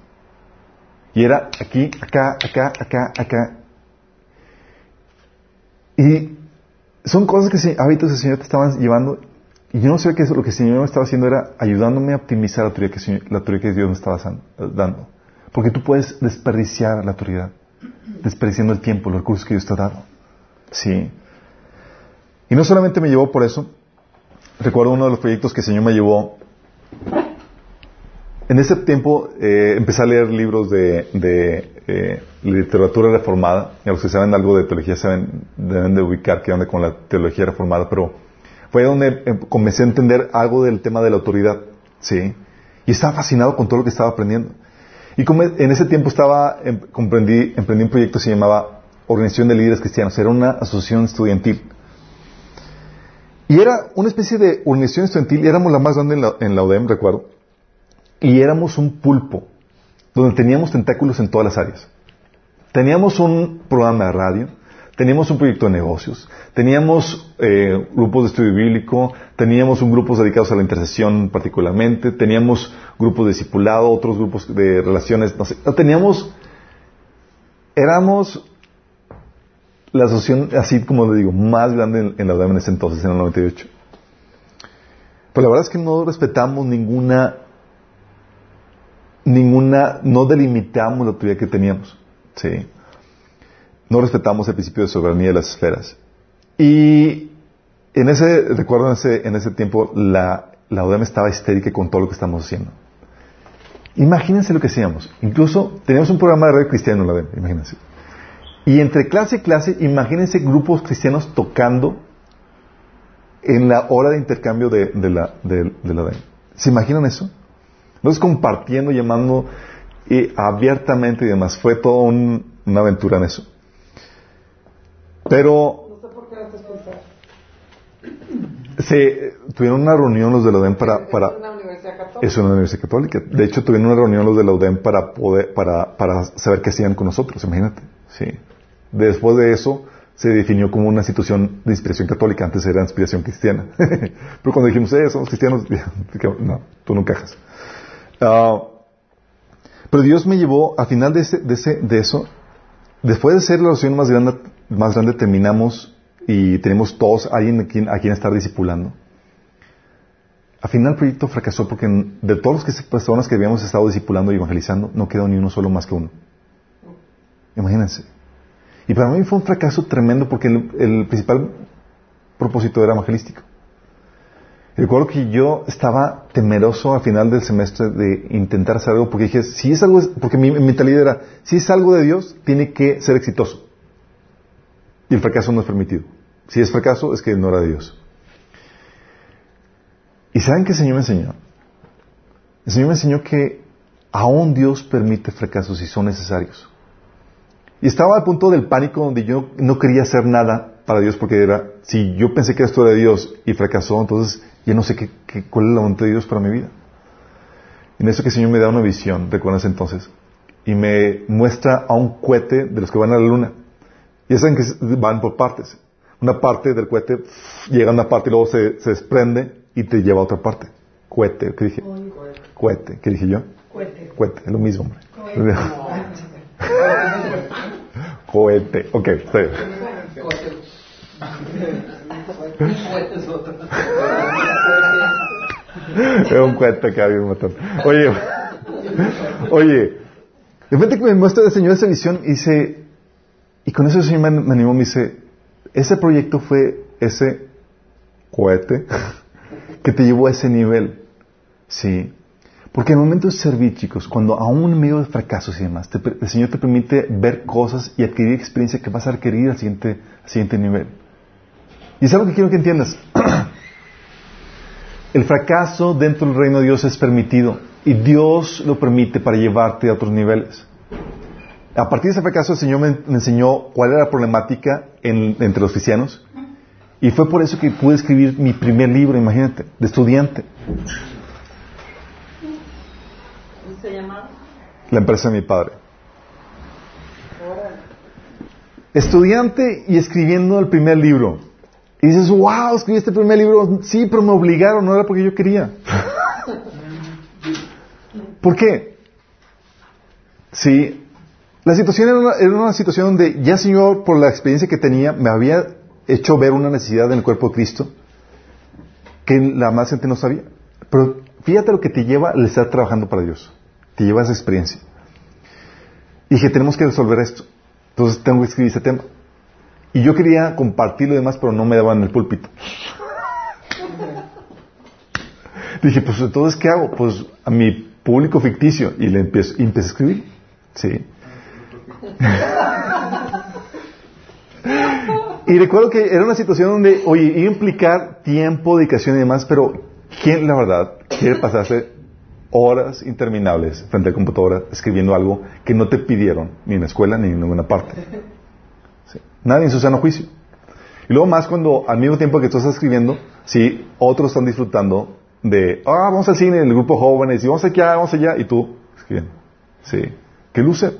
Y era aquí, acá, acá, acá, acá. Y son cosas que hábitos el Señor te estaban llevando. Y yo no sé qué es lo que el Señor me estaba haciendo era ayudándome a optimizar la autoridad que, la autoridad que Dios me estaba dando. Porque tú puedes desperdiciar la autoridad, desperdiciando el tiempo, los recursos que Dios te ha dado. Sí. Y no solamente me llevó por eso, recuerdo uno de los proyectos que el Señor me llevó. En ese tiempo eh, empecé a leer libros de, eh, literatura reformada. Y a los que saben algo de teología saben, deben de ubicar que anda con la teología reformada. Pero Fue donde eh, comencé a entender algo del tema de la autoridad. ¿sí? Y estaba fascinado con todo lo que estaba aprendiendo. Y como en ese tiempo estaba, em, comprendí, emprendí un proyecto que se llamaba Organización de Líderes Cristianos. Era una asociación estudiantil. Y era una especie de organización estudiantil. Éramos la más grande en la, en la UDEM, recuerdo. Y éramos un pulpo, donde teníamos tentáculos en todas las áreas. Teníamos un programa de radio, teníamos un proyecto de negocios, teníamos eh, grupos de estudio bíblico, teníamos un grupos dedicados a la intercesión particularmente, teníamos grupos de discipulado, otros grupos de relaciones, no sé, teníamos, éramos la asociación, así como le digo, más grande en, la UDEM en ese entonces, en el 98. Pero la verdad es que no respetamos ninguna, ninguna, no delimitamos la autoridad que teníamos. Sí. No respetamos el principio de soberanía de las esferas. Y en ese, recuerdo en ese, en ese tiempo, la, la UDEM estaba histérica con todo lo que estamos haciendo. Imagínense lo que hacíamos. Incluso teníamos un programa de radio cristiano en la UDEM, imagínense. Y entre clase y clase, imagínense grupos cristianos tocando en la hora de intercambio de, de la, de, la. ¿Se imaginan eso? Entonces compartiendo, llamando y abiertamente y demás. Fue toda un, una aventura en eso. Pero No sé por qué escuchas. se tuvieron una reunión los de la UDEM para, para Es una universidad católica. es una universidad católica. De hecho, tuvieron una reunión los de la UDEM para poder, para, para saber qué hacían con nosotros, imagínate. Sí. Después de eso, se definió como una institución de inspiración católica. Antes era inspiración cristiana. Pero cuando dijimos, eh, somos cristianos, no, tú no encajas. Ah, pero Dios me llevó, al final de, ese, de, ese, de eso, después de ser la oración más grande, más grande, terminamos y tenemos todos alguien a quien, a quien estar discipulando. Al final el proyecto fracasó porque de todas las personas que habíamos estado discipulando y evangelizando, no quedó ni uno solo más que uno. Imagínense. Y para mí fue un fracaso tremendo porque el principal propósito era evangelístico. Recuerdo que yo estaba temeroso al final del semestre de intentar hacer algo porque dije, si es algo, porque mi, mentalidad era, si es algo de Dios, tiene que ser exitoso. Y el fracaso no es permitido. Si es fracaso, es que no era de Dios. ¿Y saben qué el Señor me enseñó? El Señor me enseñó que aún Dios permite fracasos si son necesarios. Y estaba al punto del pánico donde yo no quería hacer nada para Dios porque era, si yo pensé que esto era de Dios y fracasó, entonces ya no sé qué, qué, cuál es la voluntad de Dios para mi vida. En eso que el Señor me da una visión, recuerdas entonces, y me muestra a un cohete de los que van a la luna. Y saben que van por partes. Una parte del cohete pff, llega a una parte y luego se, se, desprende y te lleva a otra parte. Cohete, ¿qué dije? Cohete, ¿qué dije yo? Cohete. Cohete, es lo mismo, hombre. Cohete. Cohete, ok, está bien. Es un cohete que había un montón. Oye, oye, de repente que me muestra el Señor esa visión y dice, y con eso el Señor me, me animó, me dice, ese proyecto fue ese cohete que te llevó a ese nivel. Sí. Porque en el momento de servir, chicos, cuando aún en medio de fracasos y demás, te, el Señor te permite ver cosas y adquirir experiencia que vas a requerir al siguiente, al siguiente nivel. Y es algo que quiero que entiendas. El fracaso dentro del reino de Dios es permitido y Dios lo permite para llevarte a otros niveles. A partir de ese fracaso el Señor me, me enseñó cuál era la problemática en, entre los cristianos y fue por eso que pude escribir mi primer libro, imagínate, de estudiante. ¿Se llama? La empresa de mi padre. Estudiante y escribiendo el primer libro. Y dices, wow, escribí este primer libro. Sí, pero me obligaron, no era porque yo quería. ¿Por qué? Sí, la situación era una, era una, situación donde ya el Señor, por la experiencia que tenía, me había hecho ver una necesidad en el cuerpo de Cristo que la más gente no sabía. Pero fíjate lo que te lleva el estar trabajando para Dios. Te lleva esa experiencia. Y dije, tenemos que resolver esto. Entonces tengo que escribir este tema. Y yo quería compartir lo demás, pero no me daban el púlpito. Dije, pues entonces, ¿qué hago? Pues a mi público ficticio. Y le empiezo, y empecé a escribir. Sí. Y recuerdo que era una situación donde, oye, iba a implicar tiempo, dedicación y demás, pero ¿quién, la verdad, quiere pasarse horas interminables frente a la computadora escribiendo algo que no te pidieron ni en la escuela ni en ninguna parte? Sí. Nadie en su sano juicio. Y luego más cuando al mismo tiempo que tú estás escribiendo, sí, otros están disfrutando de, ah, vamos al cine, el grupo jóvenes, y vamos aquí, vamos allá, y tú escribiendo. Sí. ¿Qué luce?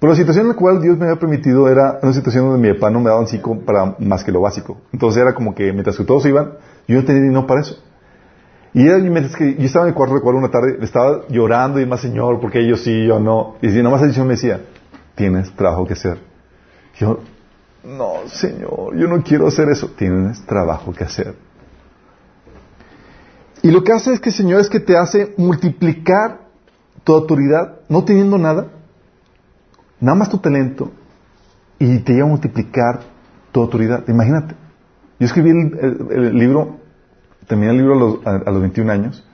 Pero la situación en la cual Dios me había permitido era una situación donde mi papá no me daba así para más que lo básico. Entonces era como que mientras que todos iban, yo no tenía dinero para eso. Y era, mientras que yo estaba en el cuarto, recuerdo una tarde, estaba llorando y más, Señor, porque ellos sí, yo no. Y si nomás el Señor me decía, tienes trabajo que hacer. Yo, no, Señor, yo no quiero hacer eso. Tienes trabajo que hacer. Y lo que hace es que, Señor, es que te hace multiplicar tu autoridad, no teniendo nada, nada más tu talento, y te lleva a multiplicar tu autoridad. Imagínate. Yo escribí el, libro, terminé el libro a los, a, los, 21 años,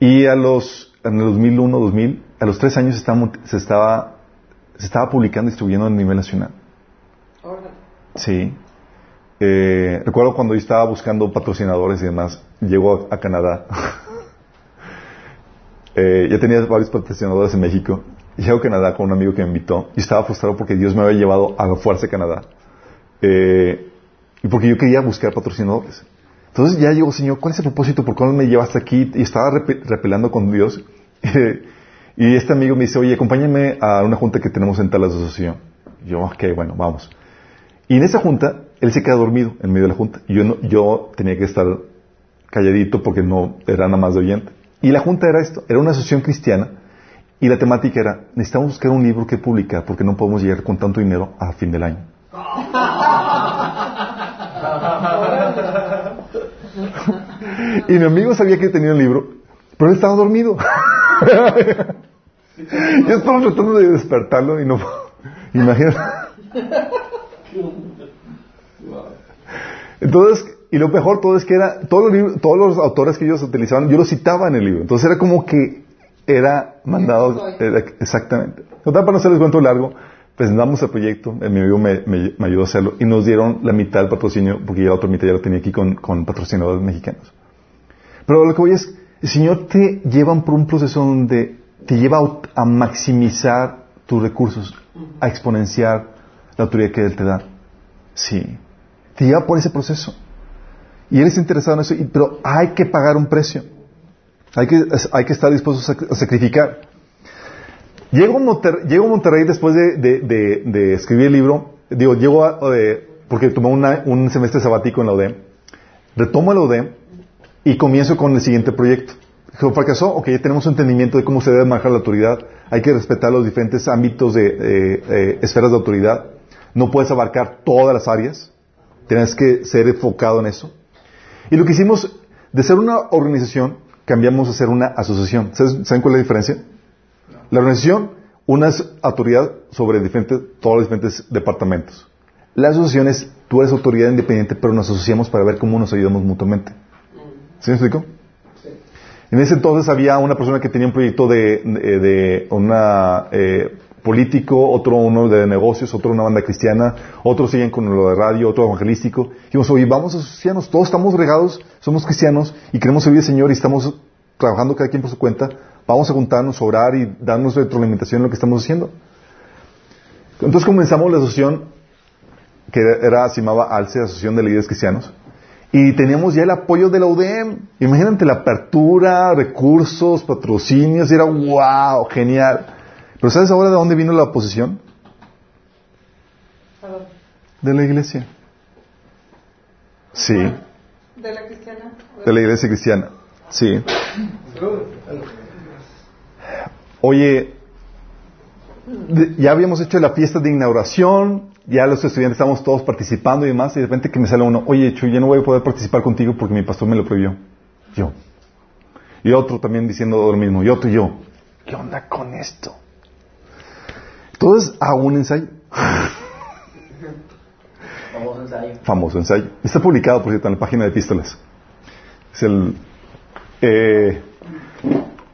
y a los, en el 2001, 2000, a los 3 años se, estaba, se estaba publicando y distribuyendo a nivel nacional. Sí. Eh, recuerdo cuando yo estaba buscando patrocinadores y demás, llego a, Canadá. eh, ya tenía varios patrocinadores en México. Llego a Canadá con un amigo que me invitó y estaba frustrado porque Dios me había llevado a la fuerza de Canadá. Eh, y porque yo quería buscar patrocinadores. Entonces ya llegó, Señor, ¿cuál es el propósito? ¿Por qué me llevaste aquí? Y estaba repelando con Dios. y este amigo me dice, oye, acompáñame a una junta que tenemos en tal asociación. Yo, ok, bueno, vamos. Y en esa junta, él se queda dormido en medio de la junta. Yo, yo tenía que estar calladito porque no era nada más de oyente. Y la junta era esto, era una asociación cristiana y la temática era, necesitamos buscar un libro que publicar porque no podemos llegar con tanto dinero a fin del año. y mi amigo sabía que tenía un libro, pero él estaba dormido. Yo estaba tratando de despertarlo y no... Imagínate. Entonces, y lo mejor todo es que era, todos los, todos los autores que ellos utilizaban, yo los citaba en el libro. Entonces era como que era mandado, exactamente. Total, para no hacerles cuento largo, presentamos el proyecto, mi amigo me, me, ayudó a hacerlo y nos dieron la mitad del patrocinio, porque ya la otra mitad ya lo tenía aquí con, con patrocinadores mexicanos. Pero lo que voy es, el Señor te lleva por un proceso donde te lleva a maximizar tus recursos, a exponenciar la autoridad que Él te da. Sí. Te lleva por ese proceso. Y eres interesado en eso, pero hay que pagar un precio. Hay que, hay que estar dispuesto a sacrificar. Llego a, Monterrey, después de, escribir el libro. Digo, llego a, porque tomé un semestre sabático en la ODEM. Retomo la ODEM y comienzo con el siguiente proyecto. ¿Fracasó? Ok, tenemos un entendimiento de cómo se debe manejar la autoridad. Hay que respetar los diferentes ámbitos de eh, esferas de autoridad. No puedes abarcar todas las áreas. Tienes que ser enfocado en eso. Y lo que hicimos, de ser una organización, cambiamos a ser una asociación. ¿Saben cuál es la diferencia? La organización, una es autoridad sobre diferentes, todos los diferentes departamentos. La asociación es, tú eres autoridad independiente, pero nos asociamos para ver cómo nos ayudamos mutuamente. ¿Sí me explico? En ese entonces había una persona que tenía un proyecto de, de, una eh, político, otro uno de negocios, otro una banda cristiana, otros siguen con lo de radio, otro evangelístico. Dijimos, oye, vamos a asociarnos, todos estamos regados, somos cristianos y queremos servir al Señor y estamos trabajando cada quien por su cuenta, vamos a juntarnos, orar y darnos retroalimentación en lo que estamos haciendo. Entonces comenzamos la asociación, que era, se llamaba ALCE, Asociación de Líderes Cristianos, y teníamos ya el apoyo de la UDEM. Imagínate la apertura, recursos, patrocinios, y era wow, genial. Pero ¿sabes ahora de dónde vino la oposición? De la iglesia. Sí. ¿De la cristiana? De la iglesia cristiana. Sí. Oye, ya habíamos hecho la fiesta de inauguración, ya los estudiantes estamos todos participando y demás, y de repente que me sale uno, oye, Chuy, ya no voy a poder participar contigo porque mi pastor me lo prohibió. Yo. Y otro también diciendo lo mismo, y otro y yo. ¿Qué onda con esto? Entonces hago un ensayo. Famoso ensayo. Famoso ensayo. Está publicado, por cierto, en la página de epístolas. Es el... Eh,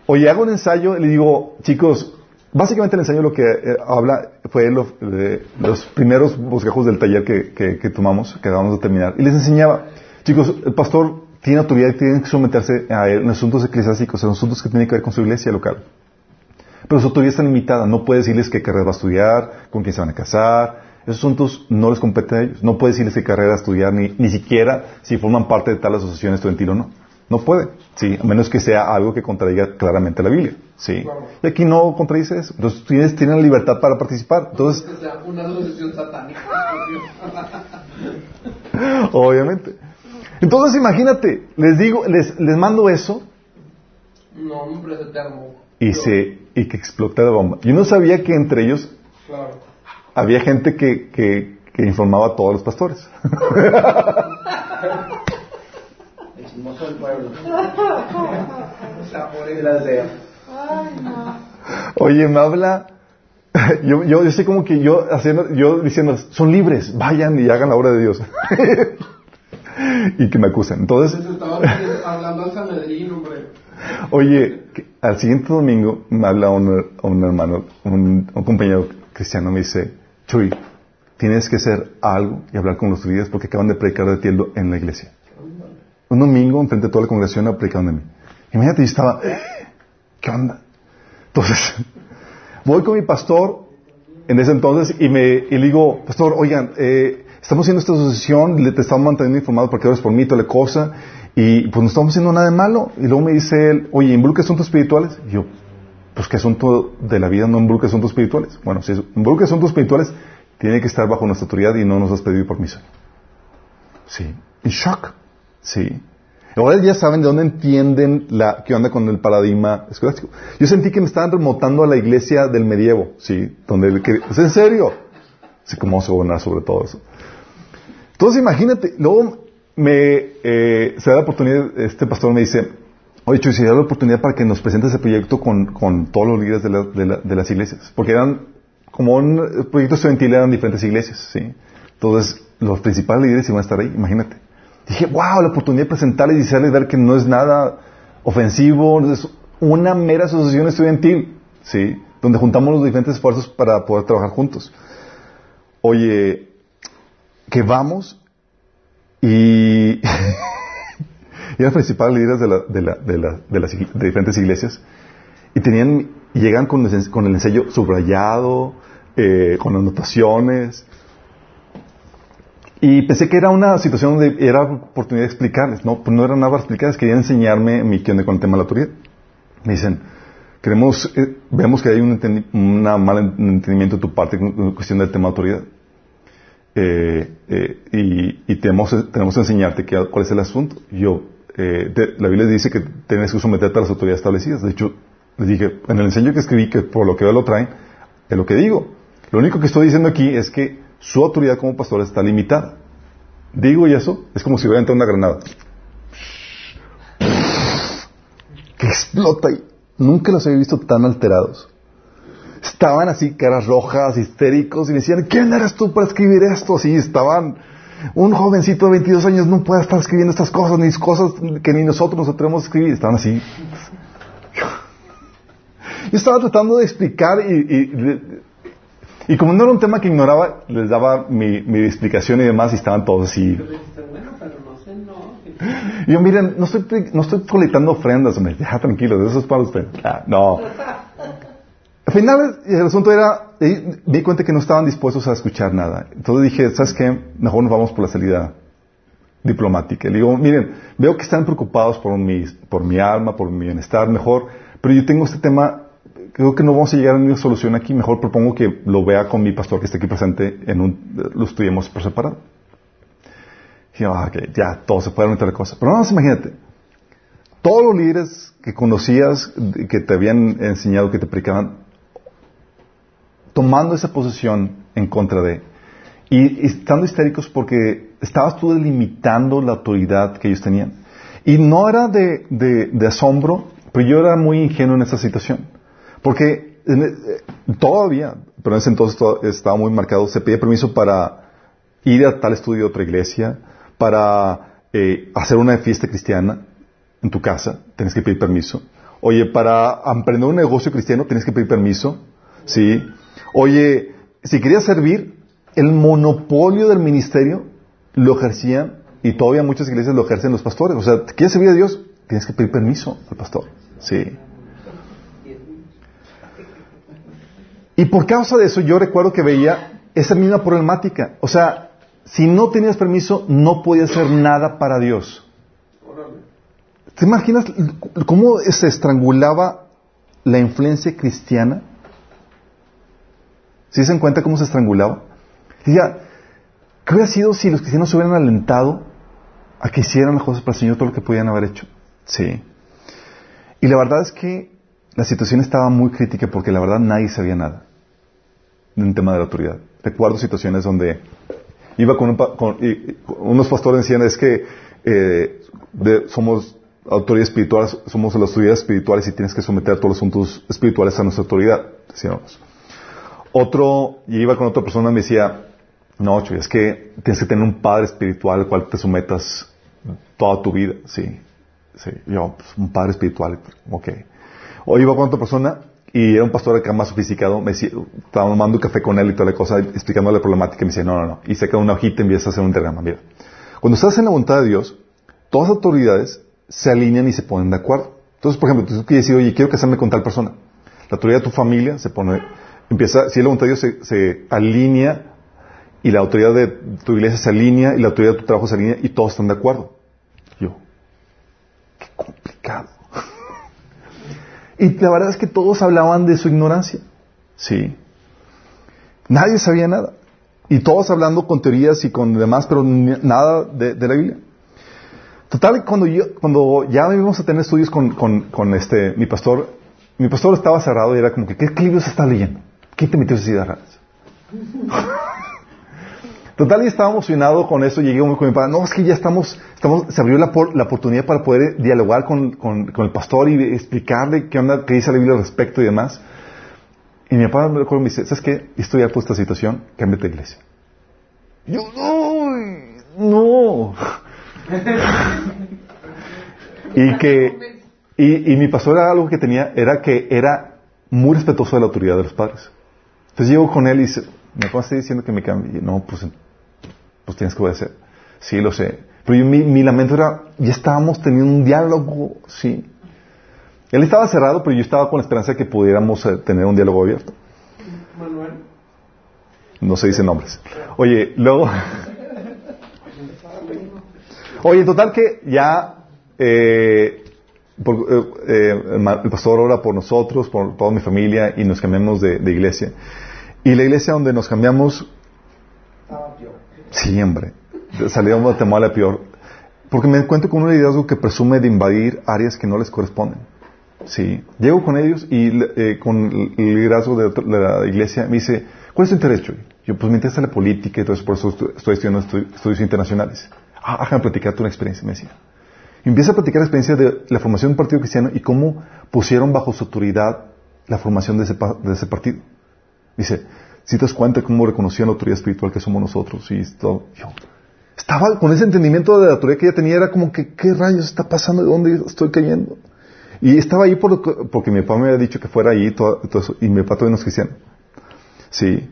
oye, hago un ensayo y le digo, chicos, básicamente le enseño lo que eh, habla, fue de los primeros bosquejos del taller que, que- que tomamos, que acabamos de terminar. Y les enseñaba, chicos, el pastor tiene autoridad y tiene que someterse a él en asuntos eclesiásticos, en asuntos que tienen que ver con su iglesia local. Pero su autoridad está limitada. No puede decirles qué carrera va a estudiar, con quién se van a casar. Esos asuntos no les competen a ellos. No puede decirles qué carrera estudiar, ni, ni siquiera si forman parte de tal asociación estudiantil o no. No puede, ¿sí? A menos que sea algo que contradiga claramente la Biblia, ¿sí? Y aquí no contradice eso. Entonces, ustedes tienen la libertad para participar. Entonces, sea una asociación satánica. obviamente. Entonces, imagínate, les digo, les, les mando eso no, hombre, es eterno. y se, y que explota la bomba. Yo no sabía que entre ellos Claro. había gente que, que, que informaba a todos los pastores. Chismoso del pueblo. Oye, me habla. Yo, yo, yo sé como que yo haciendo, yo diciendo, son libres, vayan y hagan la obra de Dios. y que me acusen. Entonces, oye, que al siguiente domingo me habla un, un hermano, un, un compañero cristiano, me dice, Chuy, tienes que hacer algo y hablar con los líderes porque acaban de predicar de ti en lo- en la iglesia. Un domingo, enfrente de toda la congregación, predicaron de mí. Imagínate, yo estaba, "Eh, ¿qué onda? Entonces, voy con mi pastor en ese entonces y, me, le digo, pastor, oigan, eh, estamos haciendo esta asociación, le te estamos manteniendo informado porque eres por mí, toda la cosa, y pues no estamos haciendo nada de malo. Y luego me dice él, oye, ¿involucra asuntos espirituales? Y yo, pues ¿qué asunto de la vida no involucra asuntos espirituales? Bueno, si involucra asuntos espirituales, tiene que estar bajo nuestra autoridad y no nos has pedido permiso. Sí. En shock. Sí. Ahora ya saben de dónde entienden la, qué onda con el paradigma escolástico. Yo sentí que me estaban remontando a la iglesia del medievo, sí, donde el que, ¿es en serio? Sí, cómo vamos a gobernar sobre todo eso. Entonces imagínate, luego me, eh, se da la oportunidad, este pastor me dice, oye Chuy, se da la oportunidad para que nos presentes ese proyecto con, con todos los líderes de, la- de la- de las iglesias, porque eran, como un proyecto estudiantil eran diferentes iglesias, sí. Entonces, los principales líderes iban a estar ahí, imagínate. Dije, wow, la oportunidad de presentarles y hacerles ver que no es nada ofensivo, es una mera asociación estudiantil, ¿sí? Donde juntamos los diferentes esfuerzos para poder trabajar juntos. Oye, que vamos y, y eran principales líderes de, la- de, la- de la- de las de diferentes iglesias y tenían, llegan con, el- con el ensayo subrayado, eh, con anotaciones, y pensé que era una situación donde era oportunidad de explicarles. No, pues no era nada para explicarles, querían enseñarme mi onda con el tema de la autoridad. Me dicen, queremos, eh, vemos que hay un una mal entendimiento de tu parte con cuestión del tema de autoridad. Eh, eh, y tenemos, tenemos que enseñarte qué- cuál es el asunto. Yo, te- la Biblia dice que tienes que someterte a las autoridades establecidas. De hecho, les dije, en el enseño que escribí, que por lo que veo lo traen, es lo que digo. Lo único que estoy diciendo aquí es que su autoridad como pastor está limitada. Digo y eso, es como si hubiera entrado una granada. Que explota y nunca los había visto tan alterados. Estaban así, caras rojas, histéricos, y decían, ¿quién eres tú para escribir esto? Así estaban, un jovencito de 22 años no puede estar escribiendo estas cosas, ni cosas que ni nosotros nos atrevemos a escribir. Estaban así. Yo estaba tratando de explicar y, y como no era un tema que ignoraba, les daba mi, mi explicación y demás y estaban todos así. Yo le dije, bueno, pero no sé, no. Y yo, miren, no estoy, no estoy colectando ofrendas, hombre, ya tranquilo, eso es para usted. Ah, no. Al final, el asunto era, me di cuenta que no estaban dispuestos a escuchar nada. Entonces dije, ¿sabes qué? Mejor nos vamos por la salida diplomática. Le digo, miren, veo que están preocupados por mi, por mi alma, por mi bienestar, mejor, pero yo tengo este tema, creo que no vamos a llegar a ninguna solución aquí, mejor propongo que lo vea con mi pastor que esté aquí presente, en un, lo estudiemos por separado. Y yo, ah, ok, ya, todos se pueden meter cosas. Pero más imagínate, todos los líderes que conocías, que te habían enseñado, que te predicaban, tomando esa posición en contra de, y, estando histéricos porque estabas tú delimitando la autoridad que ellos tenían. Y no era de, de- de asombro, pero yo era muy ingenuo en esa situación. Porque eh, todavía, pero en ese entonces to- estaba muy marcado, se pedía permiso para ir a tal estudio de otra iglesia, para eh, hacer una fiesta cristiana en tu casa, tienes que pedir permiso. Oye, para emprender un negocio cristiano tienes que pedir permiso. Sí. Oye, si querías servir, el monopolio del ministerio lo ejercían, y todavía muchas iglesias lo ejercen los pastores. O sea, ¿quieres servir a Dios? Tienes que pedir permiso al pastor. Sí. Y por causa de eso yo recuerdo que veía esa misma problemática. O sea, si no tenías permiso, no podías hacer nada para Dios. ¿Te imaginas cómo se estrangulaba la influencia cristiana? ¿Sí se dan cuenta cómo se estrangulaba? Diga, ¿qué hubiera sido si los cristianos se hubieran alentado a que hicieran las cosas para el Señor todo lo que podían haber hecho? Sí. Y la verdad es que la situación estaba muy crítica porque la verdad nadie sabía nada de un tema de la autoridad. Recuerdo situaciones donde iba con, unos pastores decían es que eh, somos autoridad espiritual, somos las autoridades espirituales y tienes que someter todos los asuntos espirituales a nuestra autoridad. Decíamos. Otro, y iba con otra persona y me decía, no, es que tienes que tener un padre espiritual al cual te sometas toda tu vida. Sí, sí. Yo, pues, un padre espiritual, ok. O iba con otra persona y era un pastor acá más sofisticado, me decía, estaba tomando café con él y toda la cosa, explicándole la problemática y me decía, no, no, no. Y saca una hojita y empieza a hacer un diagrama. Mira, cuando estás en la voluntad de Dios, todas las autoridades se alinean y se ponen de acuerdo. Entonces, por ejemplo, tú quieres decir, oye, quiero casarme con tal persona. La autoridad de tu familia se pone, empieza, si la voluntad de Dios se, se alinea y la autoridad de tu iglesia se alinea y la autoridad de tu trabajo se alinea y todos están de acuerdo. Yo, qué complicado. Y la verdad es que todos hablaban de su ignorancia. Sí. Nadie sabía nada. Y todos hablando con teorías y con demás, pero nada de, de la Biblia. Total, cuando yo, cuando ya íbamos a tener estudios con, con, con este, mi pastor, mi pastor estaba cerrado y era como que, ¿qué, qué libros está leyendo? ¿Quién te metió esas ideas raras? Total, y estaba emocionado con eso. Llegué con mi padre. No, es que ya estamos, estamos se abrió la, por- la oportunidad para poder dialogar con, el pastor y explicarle qué onda, qué dice la Biblia al respecto y demás. Y mi papá me recuerdo y me dice, ¿sabes qué? Estoy harto de esta situación, cámbiate de iglesia. Yo, no, no. y que, y, mi pastor era algo que tenía, era que era muy respetuoso de la autoridad de los padres. Entonces llego con él y dice, me papá está diciendo que me cambie. No, pues, pues tienes que obedecer. Sí, lo sé. Pero yo, mi, mi lamento era, ya estábamos teniendo un diálogo, sí. Él estaba cerrado, pero yo estaba con la esperanza de que pudiéramos eh, tener un diálogo abierto. Manuel. No se dicen nombres. Oye, luego. Oye, en total que ya. eh, por- eh, el pastor ora por nosotros, por toda mi familia, y nos cambiamos de, de iglesia. Y la iglesia donde nos cambiamos, peor. siempre. Salíamos de Guatemala peor. Porque me encuentro con un liderazgo que presume de invadir áreas que no les corresponden. Sí. Llego con ellos y eh, con el liderazgo de, de la iglesia me dice, ¿cuál es tu interés, Chuy? Yo, pues me interesa la política y todo eso, por eso estoy, estudiando estu- estudios internacionales. Ah, déjame platicarte una experiencia, me decía. Y empieza a platicar la experiencia de la formación de un partido cristiano y cómo pusieron bajo su autoridad la formación de ese, de ese partido. Dice, si te das cuenta cómo reconocían la autoridad espiritual que somos nosotros y todo. Estaba con ese entendimiento de la autoridad que ella tenía, era como que, ¿qué rayos está pasando? ¿De dónde estoy cayendo? Y estaba ahí porque mi papá me había dicho que fuera ahí todo, todo eso, y mi papá todavía no es cristiano. Sí.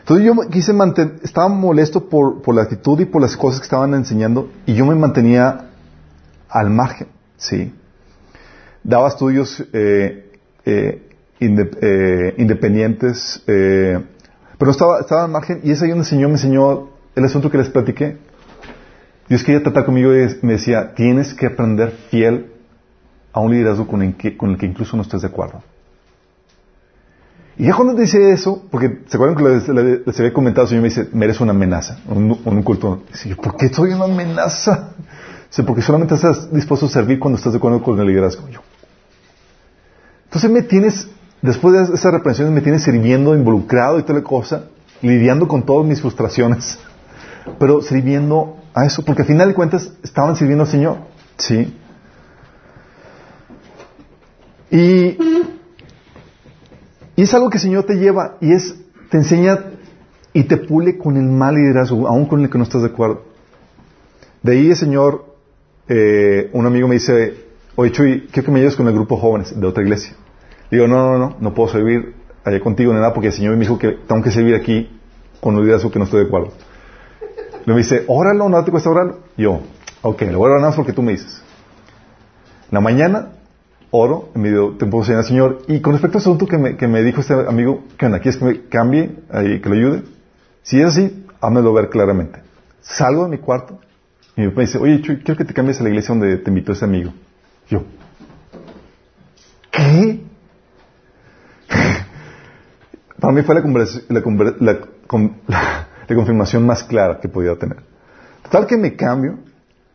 Entonces yo quise mantener, estaba molesto por, por la actitud y por las cosas que estaban enseñando, y yo me mantenía al margen, sí. Daba estudios eh, eh, eh, independientes, pero estaba, estaba al margen, y es ahí donde el Señor me enseñó el asunto que les platiqué. Dios quería tratar conmigo y me decía, tienes que aprender fiel a un liderazgo con el que, con el que incluso no estés de acuerdo. Y ya cuando dice eso, porque se acuerdan que les, había comentado, el Señor me dice, eres una amenaza, un, un culto. Dice, yo, ¿por qué soy una amenaza? Dice, porque solamente estás dispuesto a servir cuando estás de acuerdo con el liderazgo. Yo. Entonces me tienes, después de esas reprensiones, me tienes sirviendo, involucrado y toda la cosa, lidiando con todas mis frustraciones, pero sirviendo a eso, porque al final de cuentas estaban sirviendo al Señor. Sí. Y, y es algo que el Señor te lleva y es, te enseña y te pule con el mal liderazgo, aún con el que no estás de acuerdo. De ahí el Señor, eh, un amigo me dice, oye Chuy, quiero que me ayudes con el grupo jóvenes de otra iglesia. Digo, no, no, no, no puedo servir allá contigo, nada, porque el Señor me dijo que tengo que servir aquí con un liderazgo que no estoy de acuerdo. Le dice, óralo, no te cuesta orarlo. Yo, ok, lo voy a orar nada porque tú me dices. En la mañana, oro, en medio puedo al Señor. Y con respecto al asunto que me, que me dijo este amigo, ¿qué onda? ¿Quieres que me cambie, ahí, que lo ayude? Si es así, hámelo ver claramente. Salgo de mi cuarto y mi papá dice, oye, quiero que te cambies a la iglesia donde te invitó ese amigo. Yo, ¿qué? Para mí fue la, la la la confirmación más clara que podía tener. Total que me cambio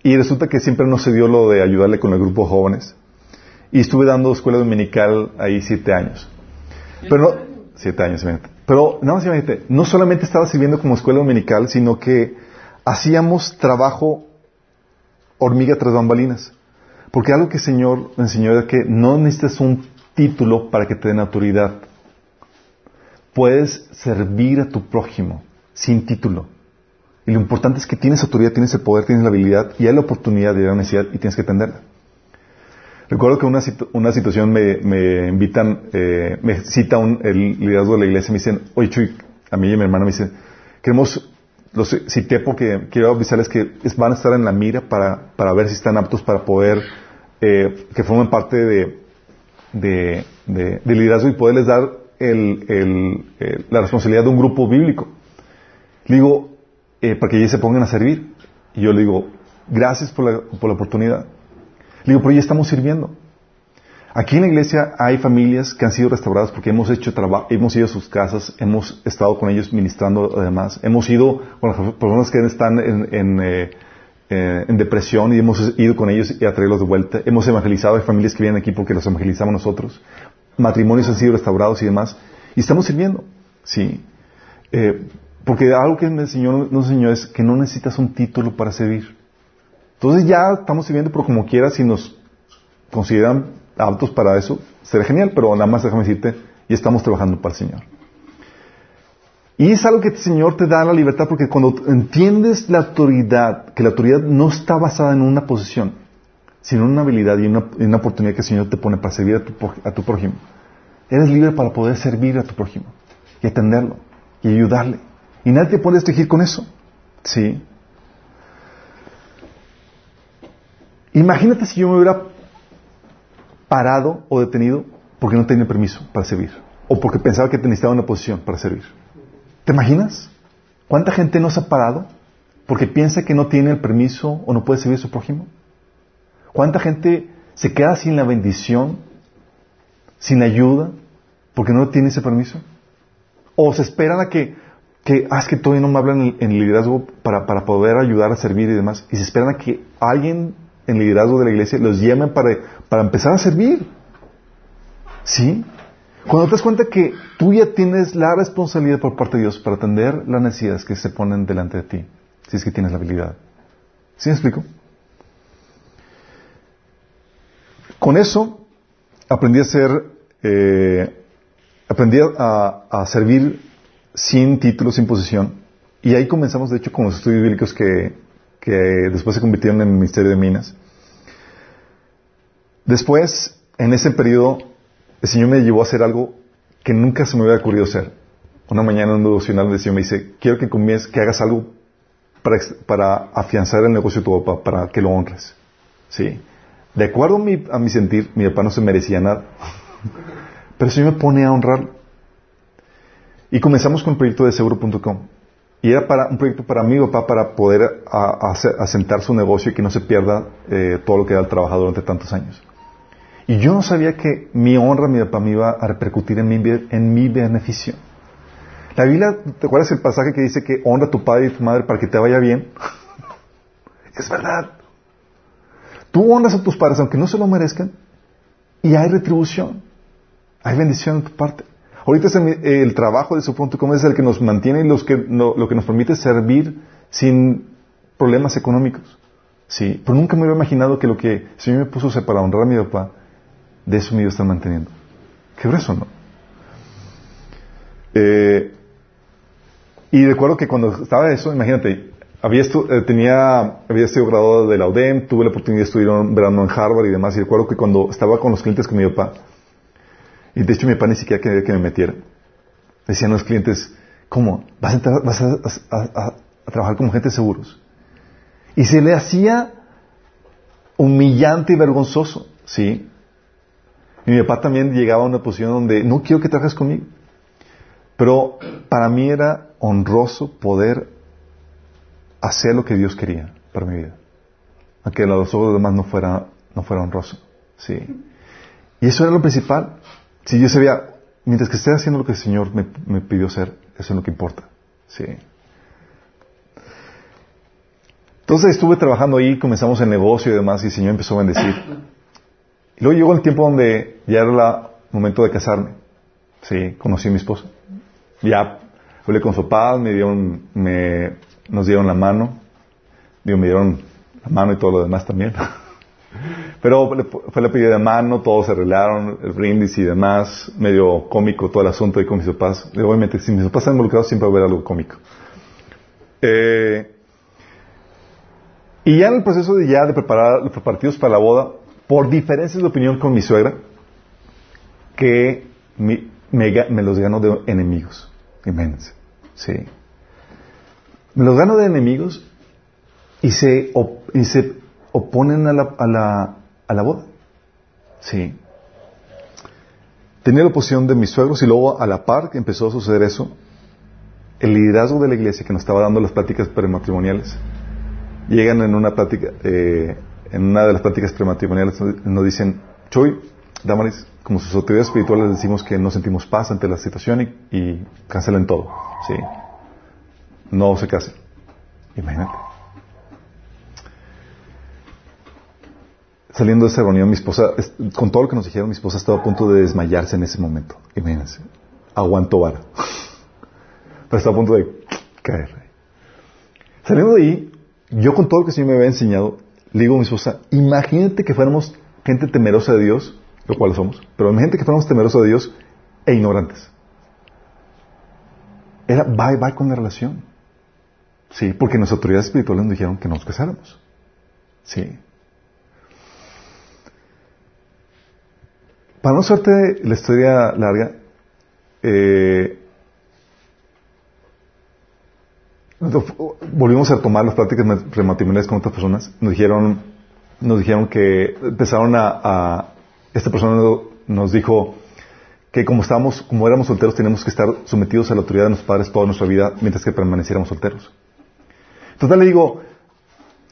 y resulta que siempre no se dio lo de ayudarle con el grupo de jóvenes. Y estuve dando escuela dominical ahí siete años. Pero no, siete años, imagínate. Pero no, imagínate, no solamente estaba sirviendo como escuela dominical, sino que hacíamos trabajo hormiga tras bambalinas. Porque algo que el Señor me enseñó era que no necesitas un título para que te den autoridad. Puedes servir a tu prójimo sin título. Y lo importante es que tienes autoridad, tienes el poder, tienes la habilidad y hay la oportunidad de la necesidad y tienes que atenderla. Recuerdo que una, una situación me, me invitan, eh, me cita un, liderazgo de la iglesia y me dicen, oye Chuy, a mí y a mi hermano me dicen, queremos, los cité porque quiero avisarles que van a estar en la mira para, para ver si están aptos para poder, eh, que formen parte de, de, de- de liderazgo y poderles dar eh, la responsabilidad de un grupo bíblico. Le digo, eh, para que ellos se pongan a servir. Y yo le digo, gracias por la, por la oportunidad. Le digo, pero ya estamos sirviendo. Aquí en la iglesia hay familias que han sido restauradas porque hemos hecho trabajo, hemos ido a sus casas, hemos estado con ellos ministrando además, hemos ido con las personas que están eh, en depresión y hemos ido con ellos y a traerlos de vuelta. Hemos evangelizado, hay familias que vienen aquí porque los evangelizamos nosotros. Matrimonios han sido restaurados y demás. Y estamos sirviendo, sí. Eh, porque algo que me enseñó, nos enseñó es que no necesitas un título para servir. Entonces ya estamos sirviendo, pero como quieras, si nos consideran aptos para eso, será genial, pero nada más déjame decirte, ya estamos trabajando para el Señor. Y es algo que el Señor te da la libertad, porque cuando entiendes la autoridad, que la autoridad no está basada en una posición, sino una habilidad y una, oportunidad que el Señor te pone para servir a tu, a tu prójimo, eres libre para poder servir a tu prójimo y atenderlo y ayudarle. Y nadie te puede restringir con eso. ¿Sí? Imagínate si yo me hubiera parado o detenido porque no tenía permiso para servir. O porque pensaba que necesitaba una posición para servir. ¿Te imaginas? ¿Cuánta gente no se ha parado porque piensa que no tiene el permiso o no puede servir a su prójimo? ¿Cuánta gente se queda sin la bendición, sin ayuda, porque no tiene ese permiso? ¿O se esperan a que, que ah, es que todavía no me hablan en, liderazgo para, para poder ayudar a servir y demás? Y se esperan a que alguien en liderazgo de la iglesia los llame para, para empezar a servir. ¿Sí? Cuando te das cuenta que tú ya tienes la responsabilidad por parte de Dios para atender las necesidades que se ponen delante de ti, si es que tienes la habilidad. ¿Sí me explico? Con eso aprendí a ser, eh, aprendí a, servir sin título, sin posición. Y ahí comenzamos, de hecho, con los estudios bíblicos que, que después se convirtieron en el Ministerio de Minas. Después, en ese periodo, el Señor me llevó a hacer algo que nunca se me hubiera ocurrido hacer. Una mañana en un devocional el Señor me dice, quiero que comiences, que hagas algo para afianzar el negocio de tu papá, para que lo honres. ¿Sí? De acuerdo a mi, a sentir, mi papá no se merecía nada. Pero el Señor me pone a honrarlo. Y comenzamos con el proyecto de seguro.com. Y era para, un proyecto para mi papá para poder a- a- asentar su negocio y que no se pierda eh, todo lo que era el trabajador durante tantos años. Y yo no sabía que mi honra, mi papá, me iba a repercutir en mi, en mi beneficio. La Biblia, ¿te acuerdas el pasaje que dice que honra a tu padre y tu madre para que te vaya bien? es verdad. Tú honras a tus padres aunque no se lo merezcan y hay retribución. Hay bendición en tu parte. Ahorita el, trabajo de Sopron.com es el que nos mantiene y lo que nos permite servir sin problemas económicos. Sí, pero nunca me había imaginado que lo que el Señor me puso para honrar a mi papá, de eso me iba a estar manteniendo. Qué grueso, ¿no? Eh, y recuerdo que cuando estaba eso, imagínate, había, estu- eh, tenía, había sido graduado de la UDEM, tuve la oportunidad de estudiar un verano en Harvard y demás, y recuerdo que cuando estaba con los clientes con mi papá, y de hecho mi papá ni siquiera quería que me metiera, Decían los clientes, ¿cómo? ¿Vas a, entrar- vas a- a- a trabajar como gente de seguros? Y se le hacía humillante y vergonzoso, ¿sí? Y mi papá también llegaba a una posición donde no quiero que trabajes conmigo. Pero para mí era honroso poder hacer lo que Dios quería para mi vida. Aunque a los ojos de los demás no fuera, no fuera honroso. Sí. Y eso era lo principal. Si yo sabía, mientras que esté haciendo lo que el Señor me, me pidió hacer, eso es lo que importa. Sí. Entonces estuve trabajando ahí, comenzamos el negocio y demás, y el Señor empezó a bendecir. Y luego llegó el tiempo donde ya era el momento de casarme. Sí, conocí a mi esposa. Ya hablé con su papá, me dieron, me, nos dieron la mano. Digo, me dieron la mano y todo lo demás también. Pero fue la pedida de mano, todos se arreglaron, el brindis y demás, medio cómico todo el asunto ahí con mis papás. Digo, Obviamente, si mis papás están involucrados, siempre va a haber algo cómico. Eh, y ya en el proceso de ya de preparar los preparativos para la boda, por diferencias de opinión con mi suegra, que me, ga- me los gano de enemigos. Imagínense. Sí. Los gano de enemigos y se, op- y se oponen a la, a, la, a la boda. Sí. Tenía la oposición de mis suegros y luego a la par que empezó a suceder eso, el liderazgo de la iglesia que nos estaba dando las pláticas prematrimoniales, llegan en una plática, eh, en una de las pláticas prematrimoniales, nos dicen, Choy, Damaris, como sus autoridades espirituales les decimos que no sentimos paz ante la situación y, y cancelen todo. Sí. No se casen. Imagínate. Saliendo de esa reunión, mi esposa, es- con todo lo que nos dijeron, mi esposa estaba a punto de desmayarse en ese momento. Imagínense. Aguantó vara. Pero estaba a punto de caer. Saliendo de ahí, yo con todo lo que el Señor me había enseñado, le digo a mi esposa, imagínate que fuéramos gente temerosa de Dios, lo cual somos, pero imagínate que fuéramos temerosos de Dios e ignorantes. Era bye bye con la relación. Sí, porque nuestras autoridades espirituales nos dijeron que nos casáramos. Sí. Para no hacerte la historia larga, eh, volvimos a tomar las prácticas prematrimoniales con otras personas. Nos dijeron, nos dijeron que empezaron a, a- esta persona nos dijo que como estábamos, como éramos solteros, teníamos que estar sometidos a la autoridad de nuestros padres toda nuestra vida mientras que permaneciéramos solteros. Entonces le digo,